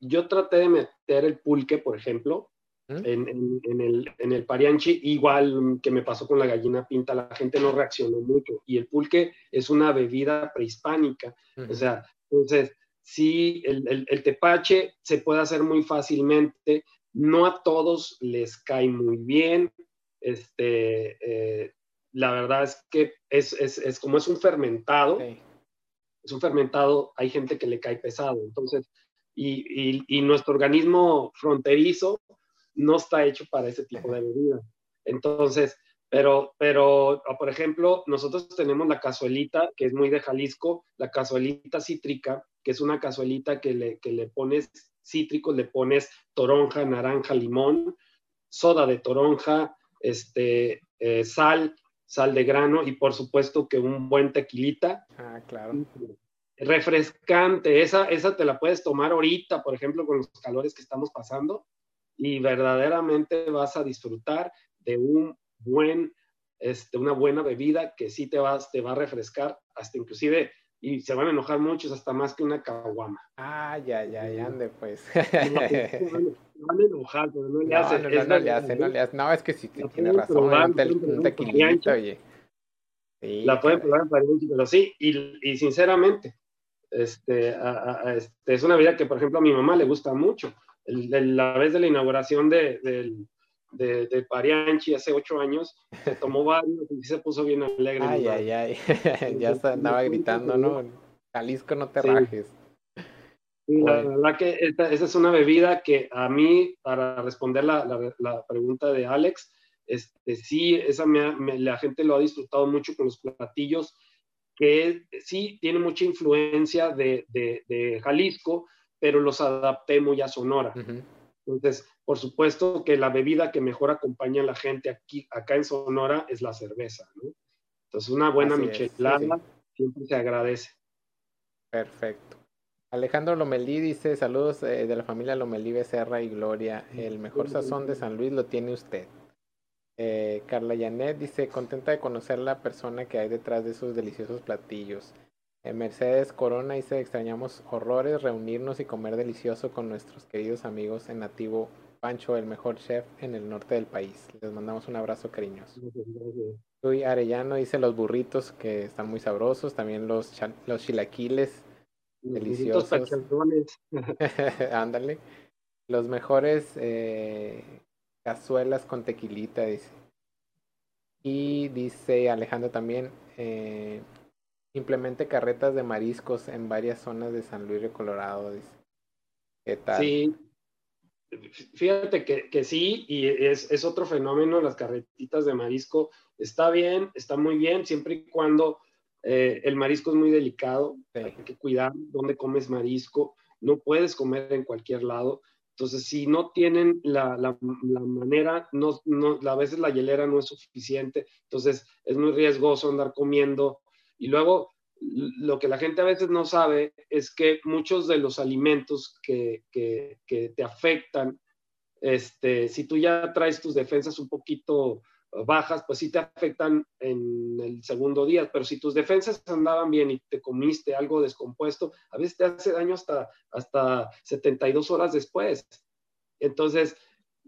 yo traté de meter el pulque, por ejemplo, en, el, en el parianchi, igual que me pasó con la gallina pinta, la gente no reaccionó mucho. Y el pulque es una bebida prehispánica. O sea, entonces, sí, el, el, tepache se puede hacer muy fácilmente. No a todos les cae muy bien. Este, eh, la verdad es que es, es, es, como es un fermentado. Es un fermentado, hay gente que le cae pesado. Entonces, y, y, y nuestro organismo fronterizo no está hecho para ese tipo de bebida. Entonces, Pero, pero, por ejemplo, nosotros tenemos la cazuelita, que es muy de Jalisco, la cazuelita cítrica, que es una cazuelita que le, que le pones cítricos, le pones toronja, naranja, limón, soda de toronja, este, eh, sal, sal de grano y por supuesto que un buen tequilita. Ah, claro. Refrescante, esa, esa te la puedes tomar ahorita, por ejemplo, con los calores que estamos pasando y verdaderamente vas a disfrutar de un buen, este, una buena bebida que sí te, vas, te va a refrescar, hasta inclusive, y se van a enojar muchos, hasta más que una caguama. Ah, ya, ya, ya, ande pues. van a enojar, pero no le hacen. No, no, no, le hacen, no le hacen. No, es que sí, tiene razón, un, tequilito, oye. la pueden probar en pariente, pero sí, y, y sinceramente, este, este, es una bebida que, por ejemplo, a mi mamá le gusta mucho. La vez de la inauguración de, del de, Parianchi hace ocho años, se tomó varios y se puso bien alegre. Ay, ay, ay, ya andaba gritando, ¿no? Jalisco, no te rajes. la verdad que esta, esa es una bebida que a mí, para responder la, la, pregunta de Alex, este, sí, esa la gente lo ha disfrutado mucho con los platillos, que sí tiene mucha influencia de, de, de Jalisco, pero los adapté muy a Sonora. Entonces, por supuesto que la bebida que mejor acompaña a la gente aquí, acá en Sonora es la cerveza, ¿no? Entonces, una buena michelada siempre se agradece. Perfecto. Alejandro Lomelí dice, saludos eh, de la familia Lomelí Becerra y Gloria. El mejor sazón de San Luis lo tiene usted. Eh, Carla Yanet dice, contenta de conocer la persona que hay detrás de esos deliciosos platillos. Eh, Mercedes Corona dice, extrañamos horrores, reunirnos y comer delicioso con nuestros queridos amigos en nativo Pancho, el mejor chef en el norte del país. Les mandamos un abrazo cariñoso. Luis Arellano dice los burritos que están muy sabrosos, también los, los chilaquiles deliciosos. Ándale. Los mejores eh, cazuelas con tequilita, dice. Y dice Alejandro también, eh, implemente carretas de mariscos en varias zonas de San Luis de Colorado. Dice. ¿Qué tal? Sí, fíjate que, que sí, y es, es, otro fenómeno, las carretitas de marisco. Está bien, está muy bien, siempre y cuando eh, el marisco es muy delicado, hay que cuidar dónde comes marisco, no puedes comer en cualquier lado. Entonces, si no tienen la, la, la manera, no, no, a veces la hielera no es suficiente, entonces es muy riesgoso andar comiendo y luego lo que la gente a veces no sabe es que muchos de los alimentos que, que, te afectan, este, si tú ya traes tus defensas un poquito bajas, pues sí te afectan en el segundo día, pero si tus defensas andaban bien y te comiste algo descompuesto, a veces te hace daño hasta, hasta 72 horas después. Entonces,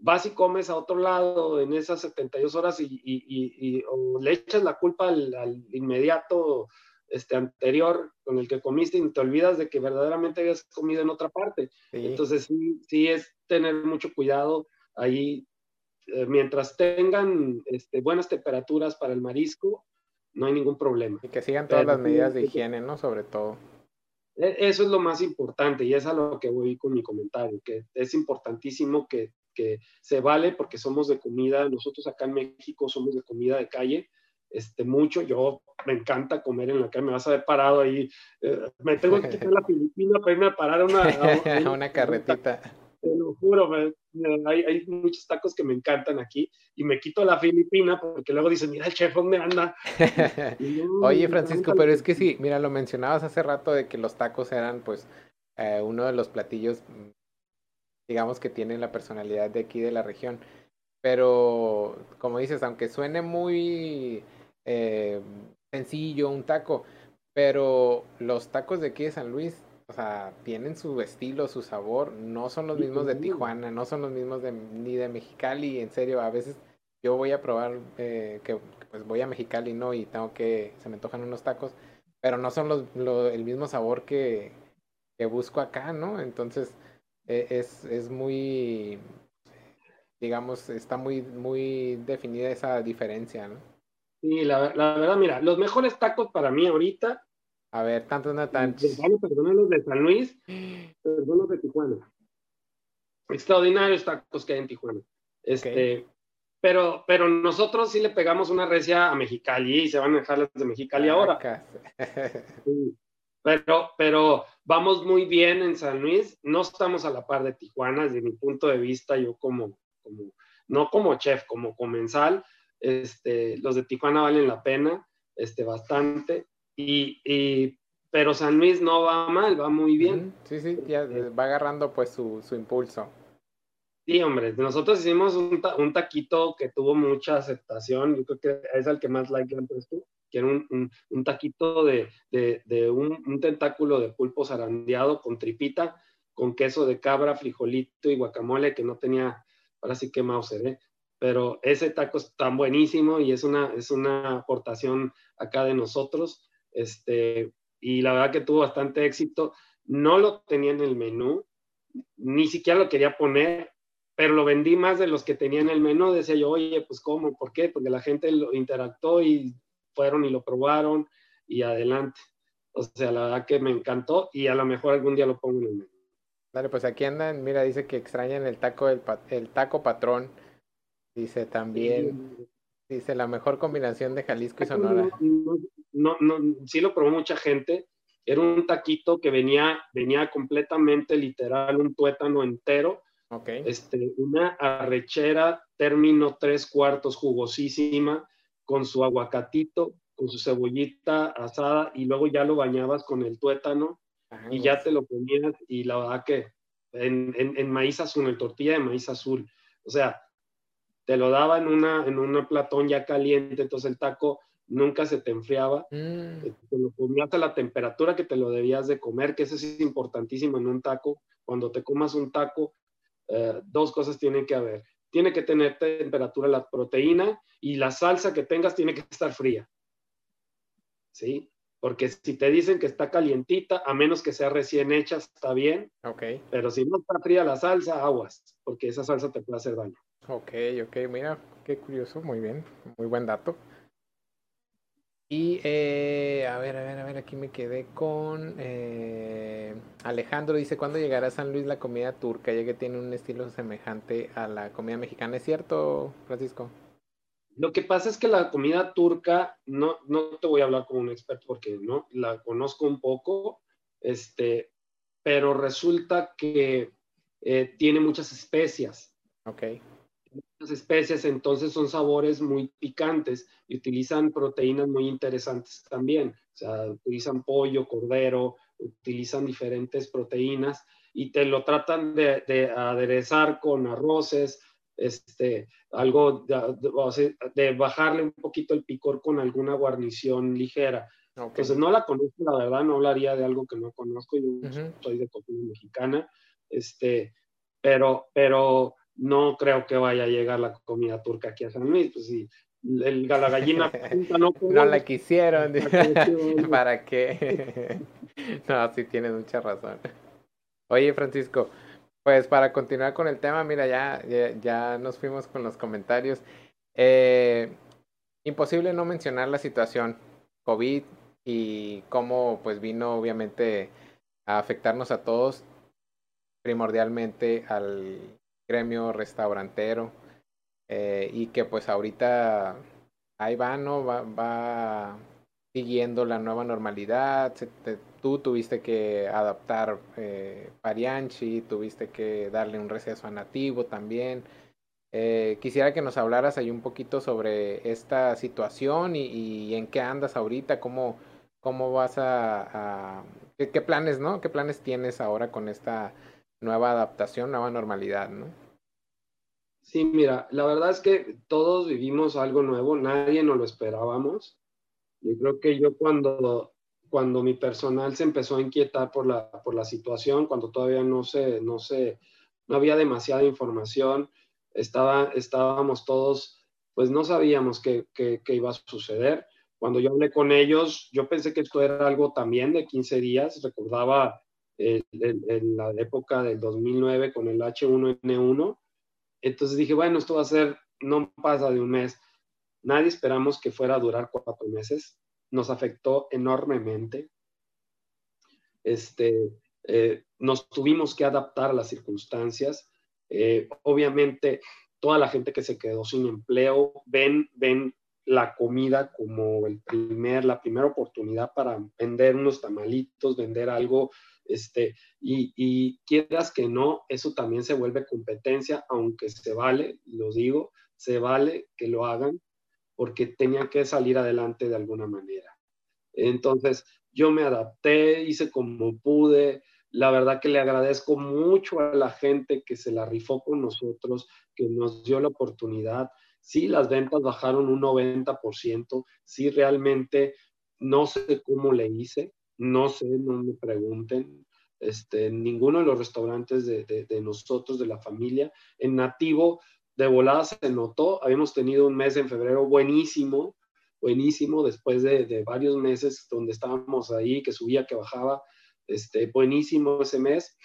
vas y comes a otro lado en esas 72 horas y, y, y, o le echas la culpa al, inmediato este, anterior con el que comiste y te olvidas de que verdaderamente habías comido en otra parte. Entonces sí, sí es tener mucho cuidado ahí. Eh, mientras tengan este, buenas temperaturas para el marisco, no hay ningún problema. Y que sigan todas las medidas de higiene, ¿no? Sobre todo. E, eso es lo más importante y es a lo que voy con mi comentario, que es importantísimo que que se vale porque somos de comida, nosotros acá en México somos de comida de calle, este, mucho, yo me encanta comer en la calle, me vas a ver parado ahí, eh, me tengo que quitar la Filipina para irme a parar a una, una carretita. Te lo juro, hay, hay, muchos tacos que me encantan aquí y me quito la Filipina porque luego dicen, mira el chef, ¿dónde anda? Oye, Francisco, pero es que sí, mira, lo mencionabas hace rato de que los tacos eran pues eh, uno de los platillos digamos que tienen la personalidad de aquí de la región. Pero, como dices, aunque suene muy eh, sencillo un taco, pero los tacos de aquí de San Luis, o sea, tienen su estilo, su sabor, no son los mismos de Tijuana, no son los mismos de, ni de Mexicali, en serio, a veces yo voy a probar eh, que pues voy a Mexicali, ¿no? Y tengo que, se me antojan unos tacos, pero no son los, el mismo sabor que, que busco acá, ¿no? Entonces, es, es muy, digamos, está muy, muy definida esa diferencia, ¿no? Sí, la, la verdad, mira, los mejores tacos para mí ahorita. A ver, tantos no tan. Perdón, los de San Luis, perdón los de Tijuana. Extraordinarios tacos que hay en Tijuana. Este, pero, pero nosotros sí le pegamos una recia a Mexicali y se van a dejar las de Mexicali ahora. Pero, pero vamos muy bien en San Luis, no estamos a la par de Tijuana, desde mi punto de vista, yo como, como no como chef, como comensal, este, los de Tijuana valen la pena, este, bastante, y, y, pero San Luis no va mal, va muy bien. Sí, sí, ya va agarrando pues su, su impulso. Sí, hombre, nosotros hicimos un, un, taquito que tuvo mucha aceptación, yo creo que es el que más like le tú, que era un, un taquito de, de, de un, tentáculo de pulpo zarandeado con tripita, con queso de cabra, frijolito y guacamole, que no tenía, ahora sí que Mauser, ¿eh? pero ese taco es tan buenísimo y es una, es una aportación acá de nosotros, este, y la verdad que tuvo bastante éxito, no lo tenía en el menú, ni siquiera lo quería poner, pero lo vendí más de los que tenía en el menú. Decía yo, oye, pues ¿cómo? ¿Por qué? Porque la gente lo interactuó y fueron y lo probaron y adelante. O sea, la verdad que me encantó y a lo mejor algún día lo pongo en el menú. Dale, pues aquí andan, mira, dice que extrañan el taco, el, el taco patrón. Dice también, dice la mejor combinación de Jalisco y Sonora. No, no, sí lo probó mucha gente. Era un taquito que venía, venía completamente literal, un tuétano entero este, una arrechera, término tres cuartos, jugosísima, con su aguacatito, con su cebollita asada, y luego ya lo bañabas con el tuétano y ya te lo comías, y la verdad que en, en, maíz azul, en tortilla de maíz azul, o sea, te lo daba en una, en una platón ya caliente, entonces el taco nunca se te enfriaba, mm. te lo comías a la temperatura que te lo debías de comer, que eso es importantísimo en un taco, cuando te comas un taco, eh, dos cosas tienen que haber. Tiene que tener temperatura la proteína y la salsa que tengas tiene que estar fría. ¿Sí? Porque si te dicen que está calientita, a menos que sea recién hecha, está bien. Ok. Pero si no está fría la salsa, aguas, porque esa salsa te puede hacer daño. Ok, ok, mira, qué curioso, muy bien, muy buen dato. Y eh, a ver, a ver, a ver, aquí me quedé con eh, Alejandro. Dice, ¿cuándo llegará a San Luis la comida turca? Ya que tiene un estilo semejante a la comida mexicana. ¿Es cierto, Francisco? Lo que pasa es que la comida turca, no, no te voy a hablar como un experto porque no la conozco un poco, este, pero resulta que eh, tiene muchas especias. Ok especias, entonces son sabores muy picantes y utilizan proteínas muy interesantes también. O sea, utilizan pollo, cordero, utilizan diferentes proteínas y te lo tratan de, aderezar con arroces, este, algo de, bajarle un poquito el picor con alguna guarnición ligera. Entonces no la conozco, la verdad, no hablaría de algo que no conozco, yo soy de cocina mexicana, este, pero, pero no creo que vaya a llegar la comida turca aquí a San Luis, pues sí, el, la gallina no, no la quisieron, ¿para qué? no, sí tienes mucha razón. Oye, Francisco, pues para continuar con el tema, mira, ya, ya, nos fuimos con los comentarios. Eh, imposible no mencionar la situación COVID y cómo pues vino obviamente a afectarnos a todos, primordialmente al gremio restaurantero eh, y que pues ahorita ahí va, ¿no? Va, va siguiendo la nueva normalidad. tú tuviste que adaptar eh, tuviste que darle un receso a Nativo también. Eh, quisiera que nos hablaras ahí un poquito sobre esta situación y, en qué andas ahorita, cómo, cómo vas a, a ¿qué, qué, planes, ¿no? ¿Qué planes tienes ahora con esta nueva adaptación, nueva normalidad, ¿no? Sí, mira, la verdad es que todos vivimos algo nuevo, nadie nos lo esperábamos. Yo creo que yo cuando, cuando mi personal se empezó a inquietar por la, por la situación, cuando todavía no se, no se, no había demasiada información, estaba, estábamos todos, pues no sabíamos qué, qué, iba a suceder. Cuando yo hablé con ellos, yo pensé que esto era algo también de 15 días, recordaba en la época del 2009 con el H1N1. Entonces dije, bueno, esto va a ser, no pasa de un mes. Nadie esperamos que fuera a durar cuatro meses. Nos afectó enormemente. Este, eh, nos tuvimos que adaptar a las circunstancias. Eh, obviamente, toda la gente que se quedó sin empleo, ven, ven la comida como el primer, la primera oportunidad para vender unos tamalitos, vender algo, este, y, quieras que no, eso también se vuelve competencia, aunque se vale, lo digo, se vale que lo hagan, porque tenían que salir adelante de alguna manera. Entonces, yo me adapté, hice como pude, la verdad que le agradezco mucho a la gente que se la rifó con nosotros, que nos dio la oportunidad. Sí, las ventas bajaron un 90%, sí, realmente no sé cómo le hice, no sé, no me pregunten. Este, ninguno de los restaurantes de, nosotros, de la familia, en nativo, de volada se notó. Habíamos tenido un mes en febrero buenísimo, buenísimo, después de, de varios meses donde estábamos ahí, que subía, que bajaba este, buenísimo ese mes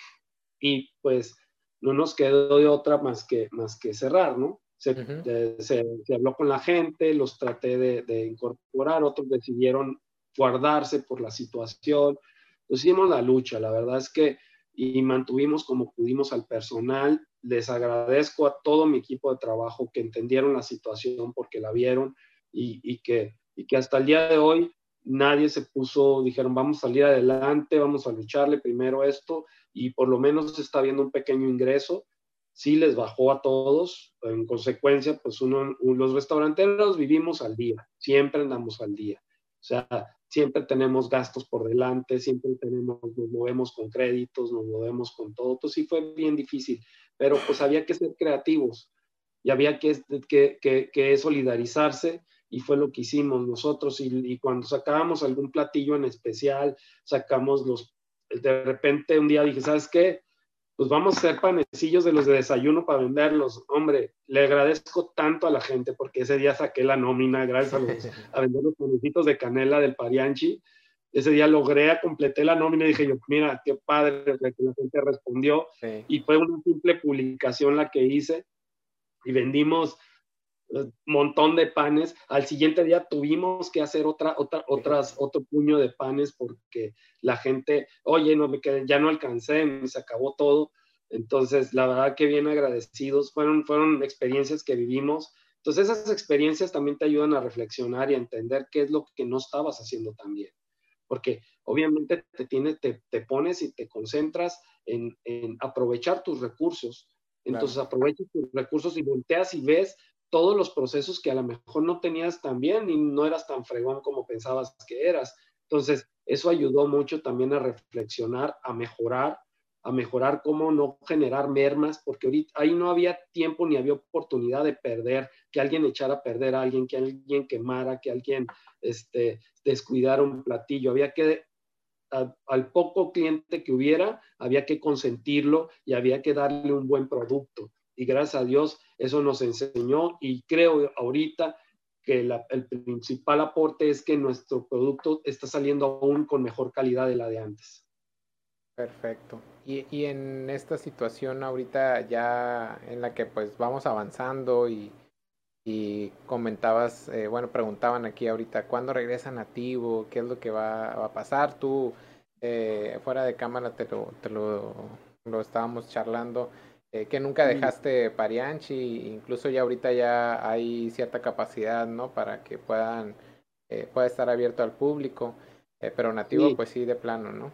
y pues no nos quedó de otra más que, más que cerrar, ¿no? Se, se, habló con la gente, los traté de, de, incorporar, otros decidieron guardarse por la situación. hicimos la lucha, la verdad es que y mantuvimos como pudimos al personal. Les agradezco a todo mi equipo de trabajo que entendieron la situación porque la vieron y, y que, y que hasta el día de hoy nadie se puso, dijeron, vamos a salir adelante, vamos a lucharle primero esto y por lo menos se está viendo un pequeño ingreso. Sí les bajó a todos, en consecuencia, pues uno, los restauranteros vivimos al día, siempre andamos al día. O sea, siempre tenemos gastos por delante, siempre tenemos, nos movemos con créditos, nos movemos con todo. Entonces sí fue bien difícil, pero pues había que ser creativos y había que, que, que, que solidarizarse y fue lo que hicimos nosotros. Y, cuando sacábamos algún platillo en especial, sacamos los, de repente un día dije, ¿sabes qué? Pues vamos a hacer panecillos de los de desayuno para venderlos. Hombre, le agradezco tanto a la gente porque ese día saqué la nómina gracias a, los, a vender los panecitos de canela del Parianchi. Ese día logré, completé la nómina y dije yo, mira, qué padre que la gente respondió. Y fue una simple publicación la que hice y vendimos montón de panes. Al siguiente día tuvimos que hacer otra, otra, otras, otro puño de panes porque la gente, oye, no me quedé, ya no alcancé, se acabó todo. Entonces, la verdad que bien agradecidos. Fueron, fueron experiencias que vivimos. Entonces, esas experiencias también te ayudan a reflexionar y a entender qué es lo que no estabas haciendo tan bien. Porque obviamente te, tiene, te, te pones y te concentras en, en aprovechar tus recursos. Entonces, aprovechas tus recursos y volteas y ves todos los procesos que a lo mejor no tenías tan bien y no eras tan fregón como pensabas que eras. Entonces, eso ayudó mucho también a reflexionar, a mejorar, a mejorar cómo no generar mermas, porque ahorita ahí no había tiempo ni había oportunidad de perder, que alguien echara a perder a alguien, que alguien quemara, que alguien este, descuidara un platillo. Había que, al poco cliente que hubiera, había que consentirlo y había que darle un buen producto y gracias a Dios eso nos enseñó y creo ahorita que el principal aporte es que nuestro producto está saliendo aún con mejor calidad de la de antes. Perfecto. Y, y en esta situación ahorita ya en la que pues vamos avanzando y, y comentabas, eh, bueno, preguntaban aquí ahorita, ¿cuándo regresa Nativo? ¿Qué es lo que va, a pasar? Tú, eh, fuera de cámara, te lo, te lo, lo estábamos charlando. Eh, que nunca dejaste Parianchi, incluso ya ahorita ya hay cierta capacidad, ¿no? Para que puedan, eh, pueda estar abierto al público, eh, pero nativo pues sí de plano, ¿no?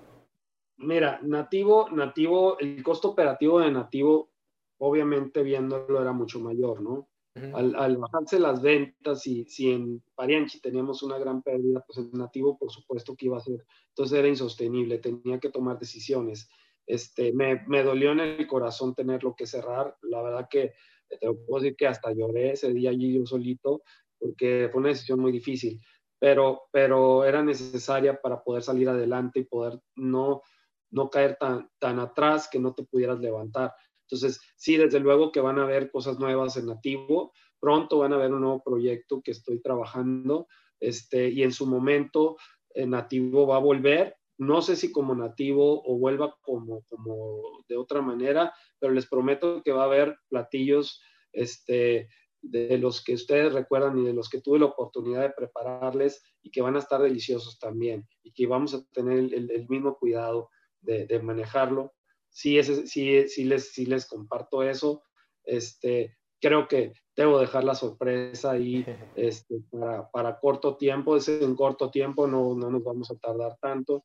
Mira, nativo, nativo, el costo operativo de nativo, obviamente viéndolo era mucho mayor, ¿no? al, al, bajarse las ventas y si en Parianchi teníamos una gran pérdida, pues el nativo por supuesto que iba a ser, entonces era insostenible, tenía que tomar decisiones. Este, me, me, dolió en el corazón tenerlo que cerrar. La verdad que te puedo decir que hasta lloré ese día allí yo solito, porque fue una decisión muy difícil, pero, pero era necesaria para poder salir adelante y poder no, no caer tan, tan atrás que no te pudieras levantar. Entonces, sí, desde luego que van a haber cosas nuevas en nativo. Pronto van a haber un nuevo proyecto que estoy trabajando este, y en su momento en nativo va a volver no sé si como nativo o vuelva como, como de otra manera, pero les prometo que va a haber platillos este, de los que ustedes recuerdan y de los que tuve la oportunidad de prepararles y que van a estar deliciosos también y que vamos a tener el, mismo cuidado de, manejarlo. Sí, ese, sí, sí, les, sí les comparto eso. Este, creo que debo dejar la sorpresa ahí este, para, para, corto tiempo, es en corto tiempo, no, no, nos vamos a tardar tanto,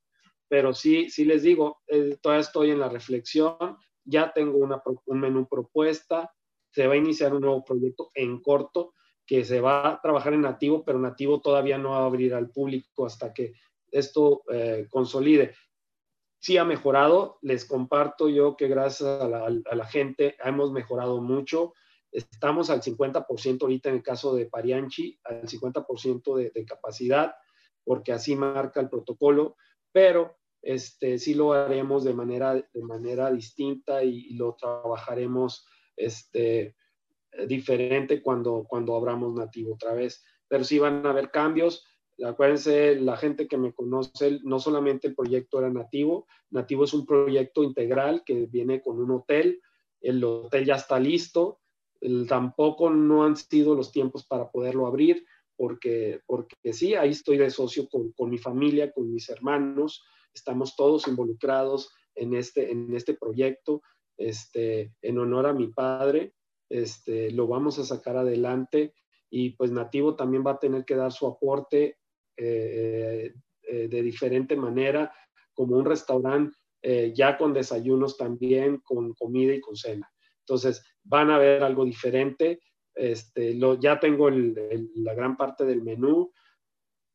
pero sí, sí les digo, eh, todavía estoy en la reflexión, ya tengo una, un menú propuesta, se va a iniciar un nuevo proyecto en corto que se va a trabajar en nativo, pero nativo todavía no va a abrir al público hasta que esto eh, consolide. Sí ha mejorado, les comparto yo que gracias a la, a la gente hemos mejorado mucho Estamos al 50% ahorita en el caso de Parianchi, al 50% de, de, capacidad, porque así marca el protocolo, pero este, sí lo haremos de manera, de manera distinta y, lo trabajaremos este, diferente cuando, cuando abramos nativo otra vez. Pero sí van a haber cambios. Acuérdense, la gente que me conoce, no solamente el proyecto era nativo, nativo es un proyecto integral que viene con un hotel, el hotel ya está listo, tampoco no han sido los tiempos para poderlo abrir, porque, porque sí, ahí estoy de socio con, con mi familia, con mis hermanos, estamos todos involucrados en este, en este proyecto, este, en honor a mi padre, este, lo vamos a sacar adelante y pues Nativo también va a tener que dar su aporte eh, eh, de diferente manera, como un restaurante eh, ya con desayunos también, con comida y con cena. Entonces, van a ver algo diferente. Este, lo, ya tengo la gran parte del menú.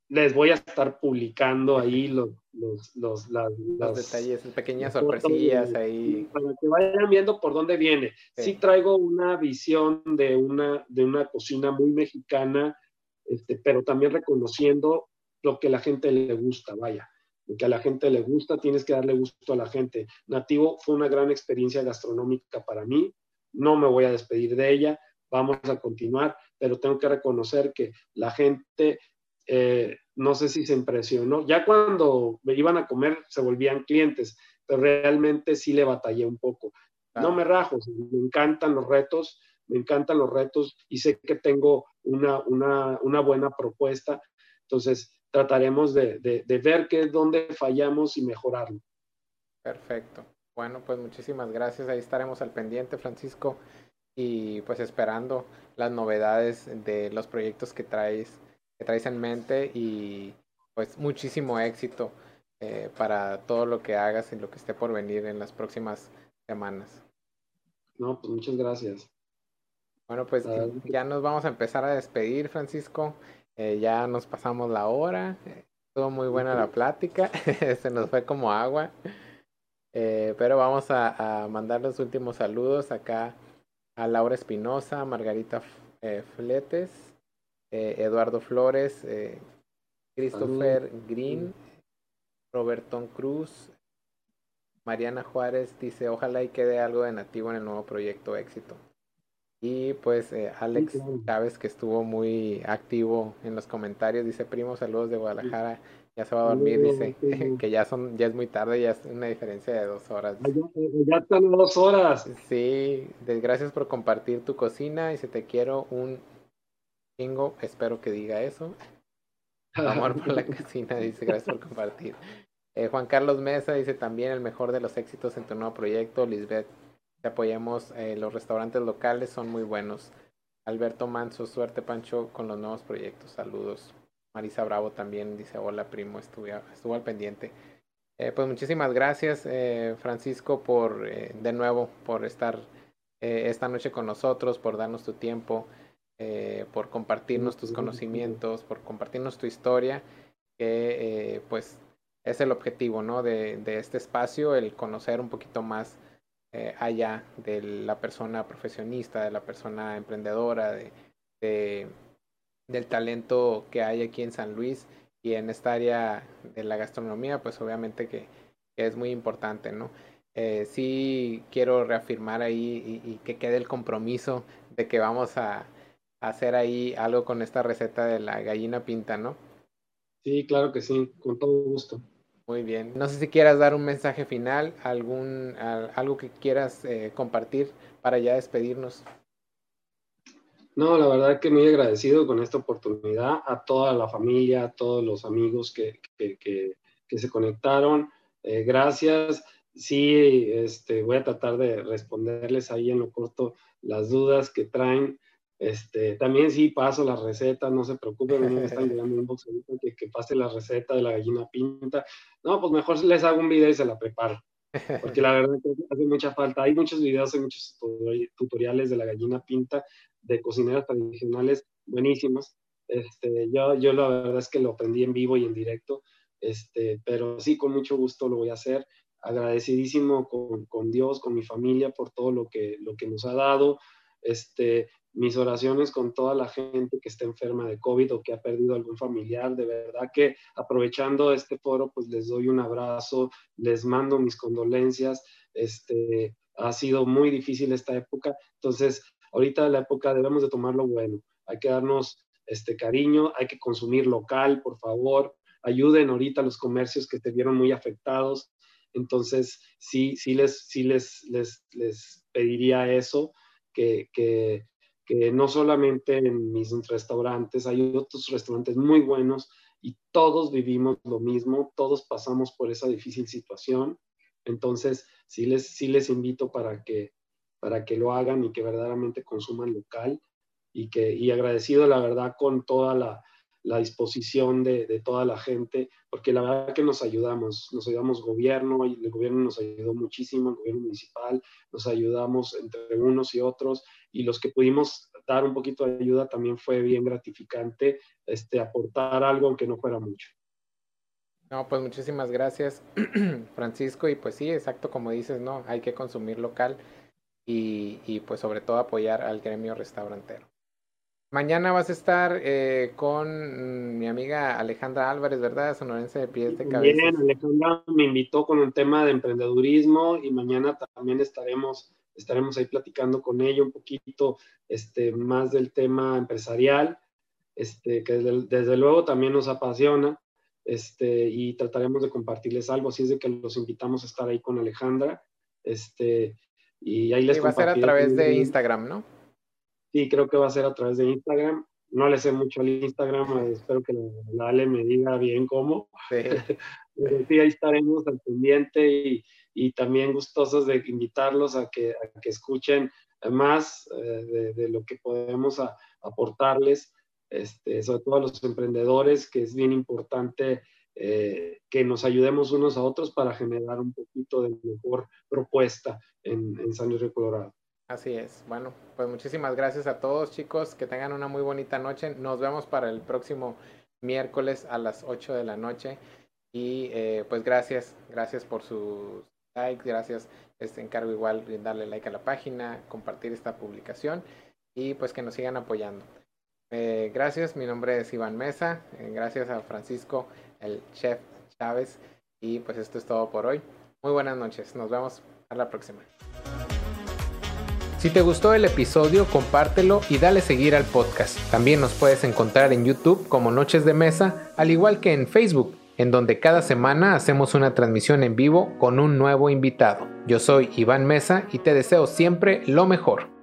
Les voy a estar publicando ahí los, los, los, los detalles, pequeñas sorpresillas ahí. Para que vayan viendo por dónde viene. Sí. traigo una visión de una, de una cocina muy mexicana, este, pero también reconociendo lo que a la gente le gusta, vaya. Lo que a la gente le gusta, tienes que darle gusto a la gente. Nativo fue una gran experiencia gastronómica para mí no me voy a despedir de ella, vamos a continuar, pero tengo que reconocer que la gente, eh, no sé si se impresionó, ya cuando me iban a comer se volvían clientes, pero realmente sí le batallé un poco. No me rajo, me encantan los retos, me encantan los retos y sé que tengo una, una, buena propuesta, entonces trataremos de, de, de ver qué, dónde fallamos y mejorarlo. Perfecto. Bueno, pues muchísimas gracias. Ahí estaremos al pendiente, Francisco. Y pues esperando las novedades de los proyectos que traes, que traes en mente y pues muchísimo éxito eh, para todo lo que hagas y lo que esté por venir en las próximas semanas. No, pues muchas gracias. Bueno, pues ya nos vamos a empezar a despedir, Francisco. Eh, ya nos pasamos la hora. Estuvo muy buena la plática. Se nos fue como agua. Eh, pero vamos a, mandar los últimos saludos acá a Laura Espinosa, Margarita eh, Fletes, eh, Eduardo Flores, Christopher Green, Roberto Cruz, Mariana Juárez dice, ojalá y quede algo de nativo en el nuevo proyecto éxito. Y pues Alex Chávez, que estuvo muy activo en los comentarios, dice, primo, saludos de Guadalajara ya se va a dormir, dice que ya son, ya es muy tarde, ya es una diferencia de dos horas. Ya, están dos horas. Sí, gracias por compartir tu cocina y si te quiero un chingo, espero que diga eso. Amor por la cocina, dice, gracias por compartir. Eh, Juan Carlos Mesa dice también el mejor de los éxitos en tu nuevo proyecto. Lisbeth, te apoyamos. Eh, los restaurantes locales son muy buenos. Alberto Manso, suerte Pancho con los nuevos proyectos. Saludos. Marisa Bravo también dice, hola primo, estuvo, estuvo al pendiente. Eh, pues muchísimas gracias eh, Francisco por, eh, de nuevo, por estar esta noche con nosotros, por darnos tu tiempo, por compartirnos tus conocimientos, por compartirnos tu historia, que pues es el objetivo ¿no? de, este espacio, el conocer un poquito más allá de la persona profesionista, de la persona emprendedora, de, de del talento que hay aquí en San Luis y en esta área de la gastronomía, pues obviamente que, es muy importante, ¿no? Eh, sí quiero reafirmar ahí y, que quede el compromiso de que vamos a, hacer ahí algo con esta receta de la gallina pinta, ¿no? Sí, claro que sí, con todo gusto. Muy bien. No sé si quieras dar un mensaje final, algún, algo que quieras eh, compartir para ya despedirnos. No, la verdad que muy agradecido con esta oportunidad a toda la familia, a todos los amigos que, que, se conectaron. Eh, gracias. sí, este, voy a tratar de responderles ahí en lo corto las dudas que traen. Este, también sí paso las recetas, no se preocupen, me están llegando un box que, que pase la receta de la gallina pinta. No, pues mejor les hago un video y se la preparo. Porque la verdad que hace mucha falta. Hay muchos videos, hay muchos tutoriales de la gallina pinta, de cocineras tradicionales buenísimos. Este, yo, yo la verdad es que lo aprendí en vivo y en directo, este, pero sí, con mucho gusto lo voy a hacer. Agradecidísimo con, con Dios, con mi familia por todo lo que, lo que nos ha dado. Este, mis oraciones con toda la gente que está enferma de COVID o que ha perdido algún familiar. De verdad que aprovechando este foro, pues les doy un abrazo, les mando mis condolencias. Este, ha sido muy difícil esta época. Entonces, ahorita la época debemos de tomarlo bueno. Hay que darnos este cariño, hay que consumir local, por favor. Ayuden ahorita a los comercios que te vieron muy afectados. Entonces, sí, sí les, sí les, les, les pediría eso, que, que que no solamente en mis restaurantes, hay otros restaurantes muy buenos y todos vivimos lo mismo, todos pasamos por esa difícil situación. Entonces, sí les, sí les invito para que, para que lo hagan y que verdaderamente consuman local y, que, y agradecido, la verdad, con toda la, la disposición de, de, toda la gente, porque la verdad que nos ayudamos, nos ayudamos gobierno, y el gobierno nos ayudó muchísimo, el gobierno municipal, nos ayudamos entre unos y otros, y los que pudimos dar un poquito de ayuda también fue bien gratificante, este, aportar algo aunque no fuera mucho. No, pues muchísimas gracias, Francisco, y pues sí, exacto como dices, ¿no? Hay que consumir local y, y pues sobre todo apoyar al gremio restaurantero. Mañana vas a estar eh, con mi amiga Alejandra Álvarez, ¿verdad? Sonorense de pies de cabeza. Bien, Alejandra me invitó con un tema de emprendedurismo y mañana también estaremos, estaremos ahí platicando con ella un poquito este, más del tema empresarial, este, que desde, desde luego también nos apasiona este, y trataremos de compartirles algo, así es de que los invitamos a estar ahí con Alejandra. Este, y ahí les y va a ser a través de Instagram, ¿no? Sí, creo que va a ser a través de Instagram. No le sé mucho al Instagram, espero que la, Ale me diga bien cómo. Sí. sí, ahí estaremos al pendiente y, y, también gustosos de invitarlos a que, a que escuchen más eh, de, de, lo que podemos a, aportarles, este, sobre todo a los emprendedores, que es bien importante eh, que nos ayudemos unos a otros para generar un poquito de mejor propuesta en, en San Luis Río Colorado. Así es. Bueno, pues muchísimas gracias a todos chicos. Que tengan una muy bonita noche. Nos vemos para el próximo miércoles a las 8 de la noche. Y eh, pues gracias, gracias por sus likes, gracias. Este encargo igual de darle like a la página, compartir esta publicación y pues que nos sigan apoyando. Eh, gracias, mi nombre es Iván Mesa. Eh, gracias a Francisco, el chef Chávez. Y pues esto es todo por hoy. Muy buenas noches. Nos vemos a la próxima. Si te gustó el episodio, compártelo y dale seguir al podcast. También nos puedes encontrar en YouTube como Noches de Mesa, al igual que en Facebook, en donde cada semana hacemos una transmisión en vivo con un nuevo invitado. Yo soy Iván Mesa y te deseo siempre lo mejor.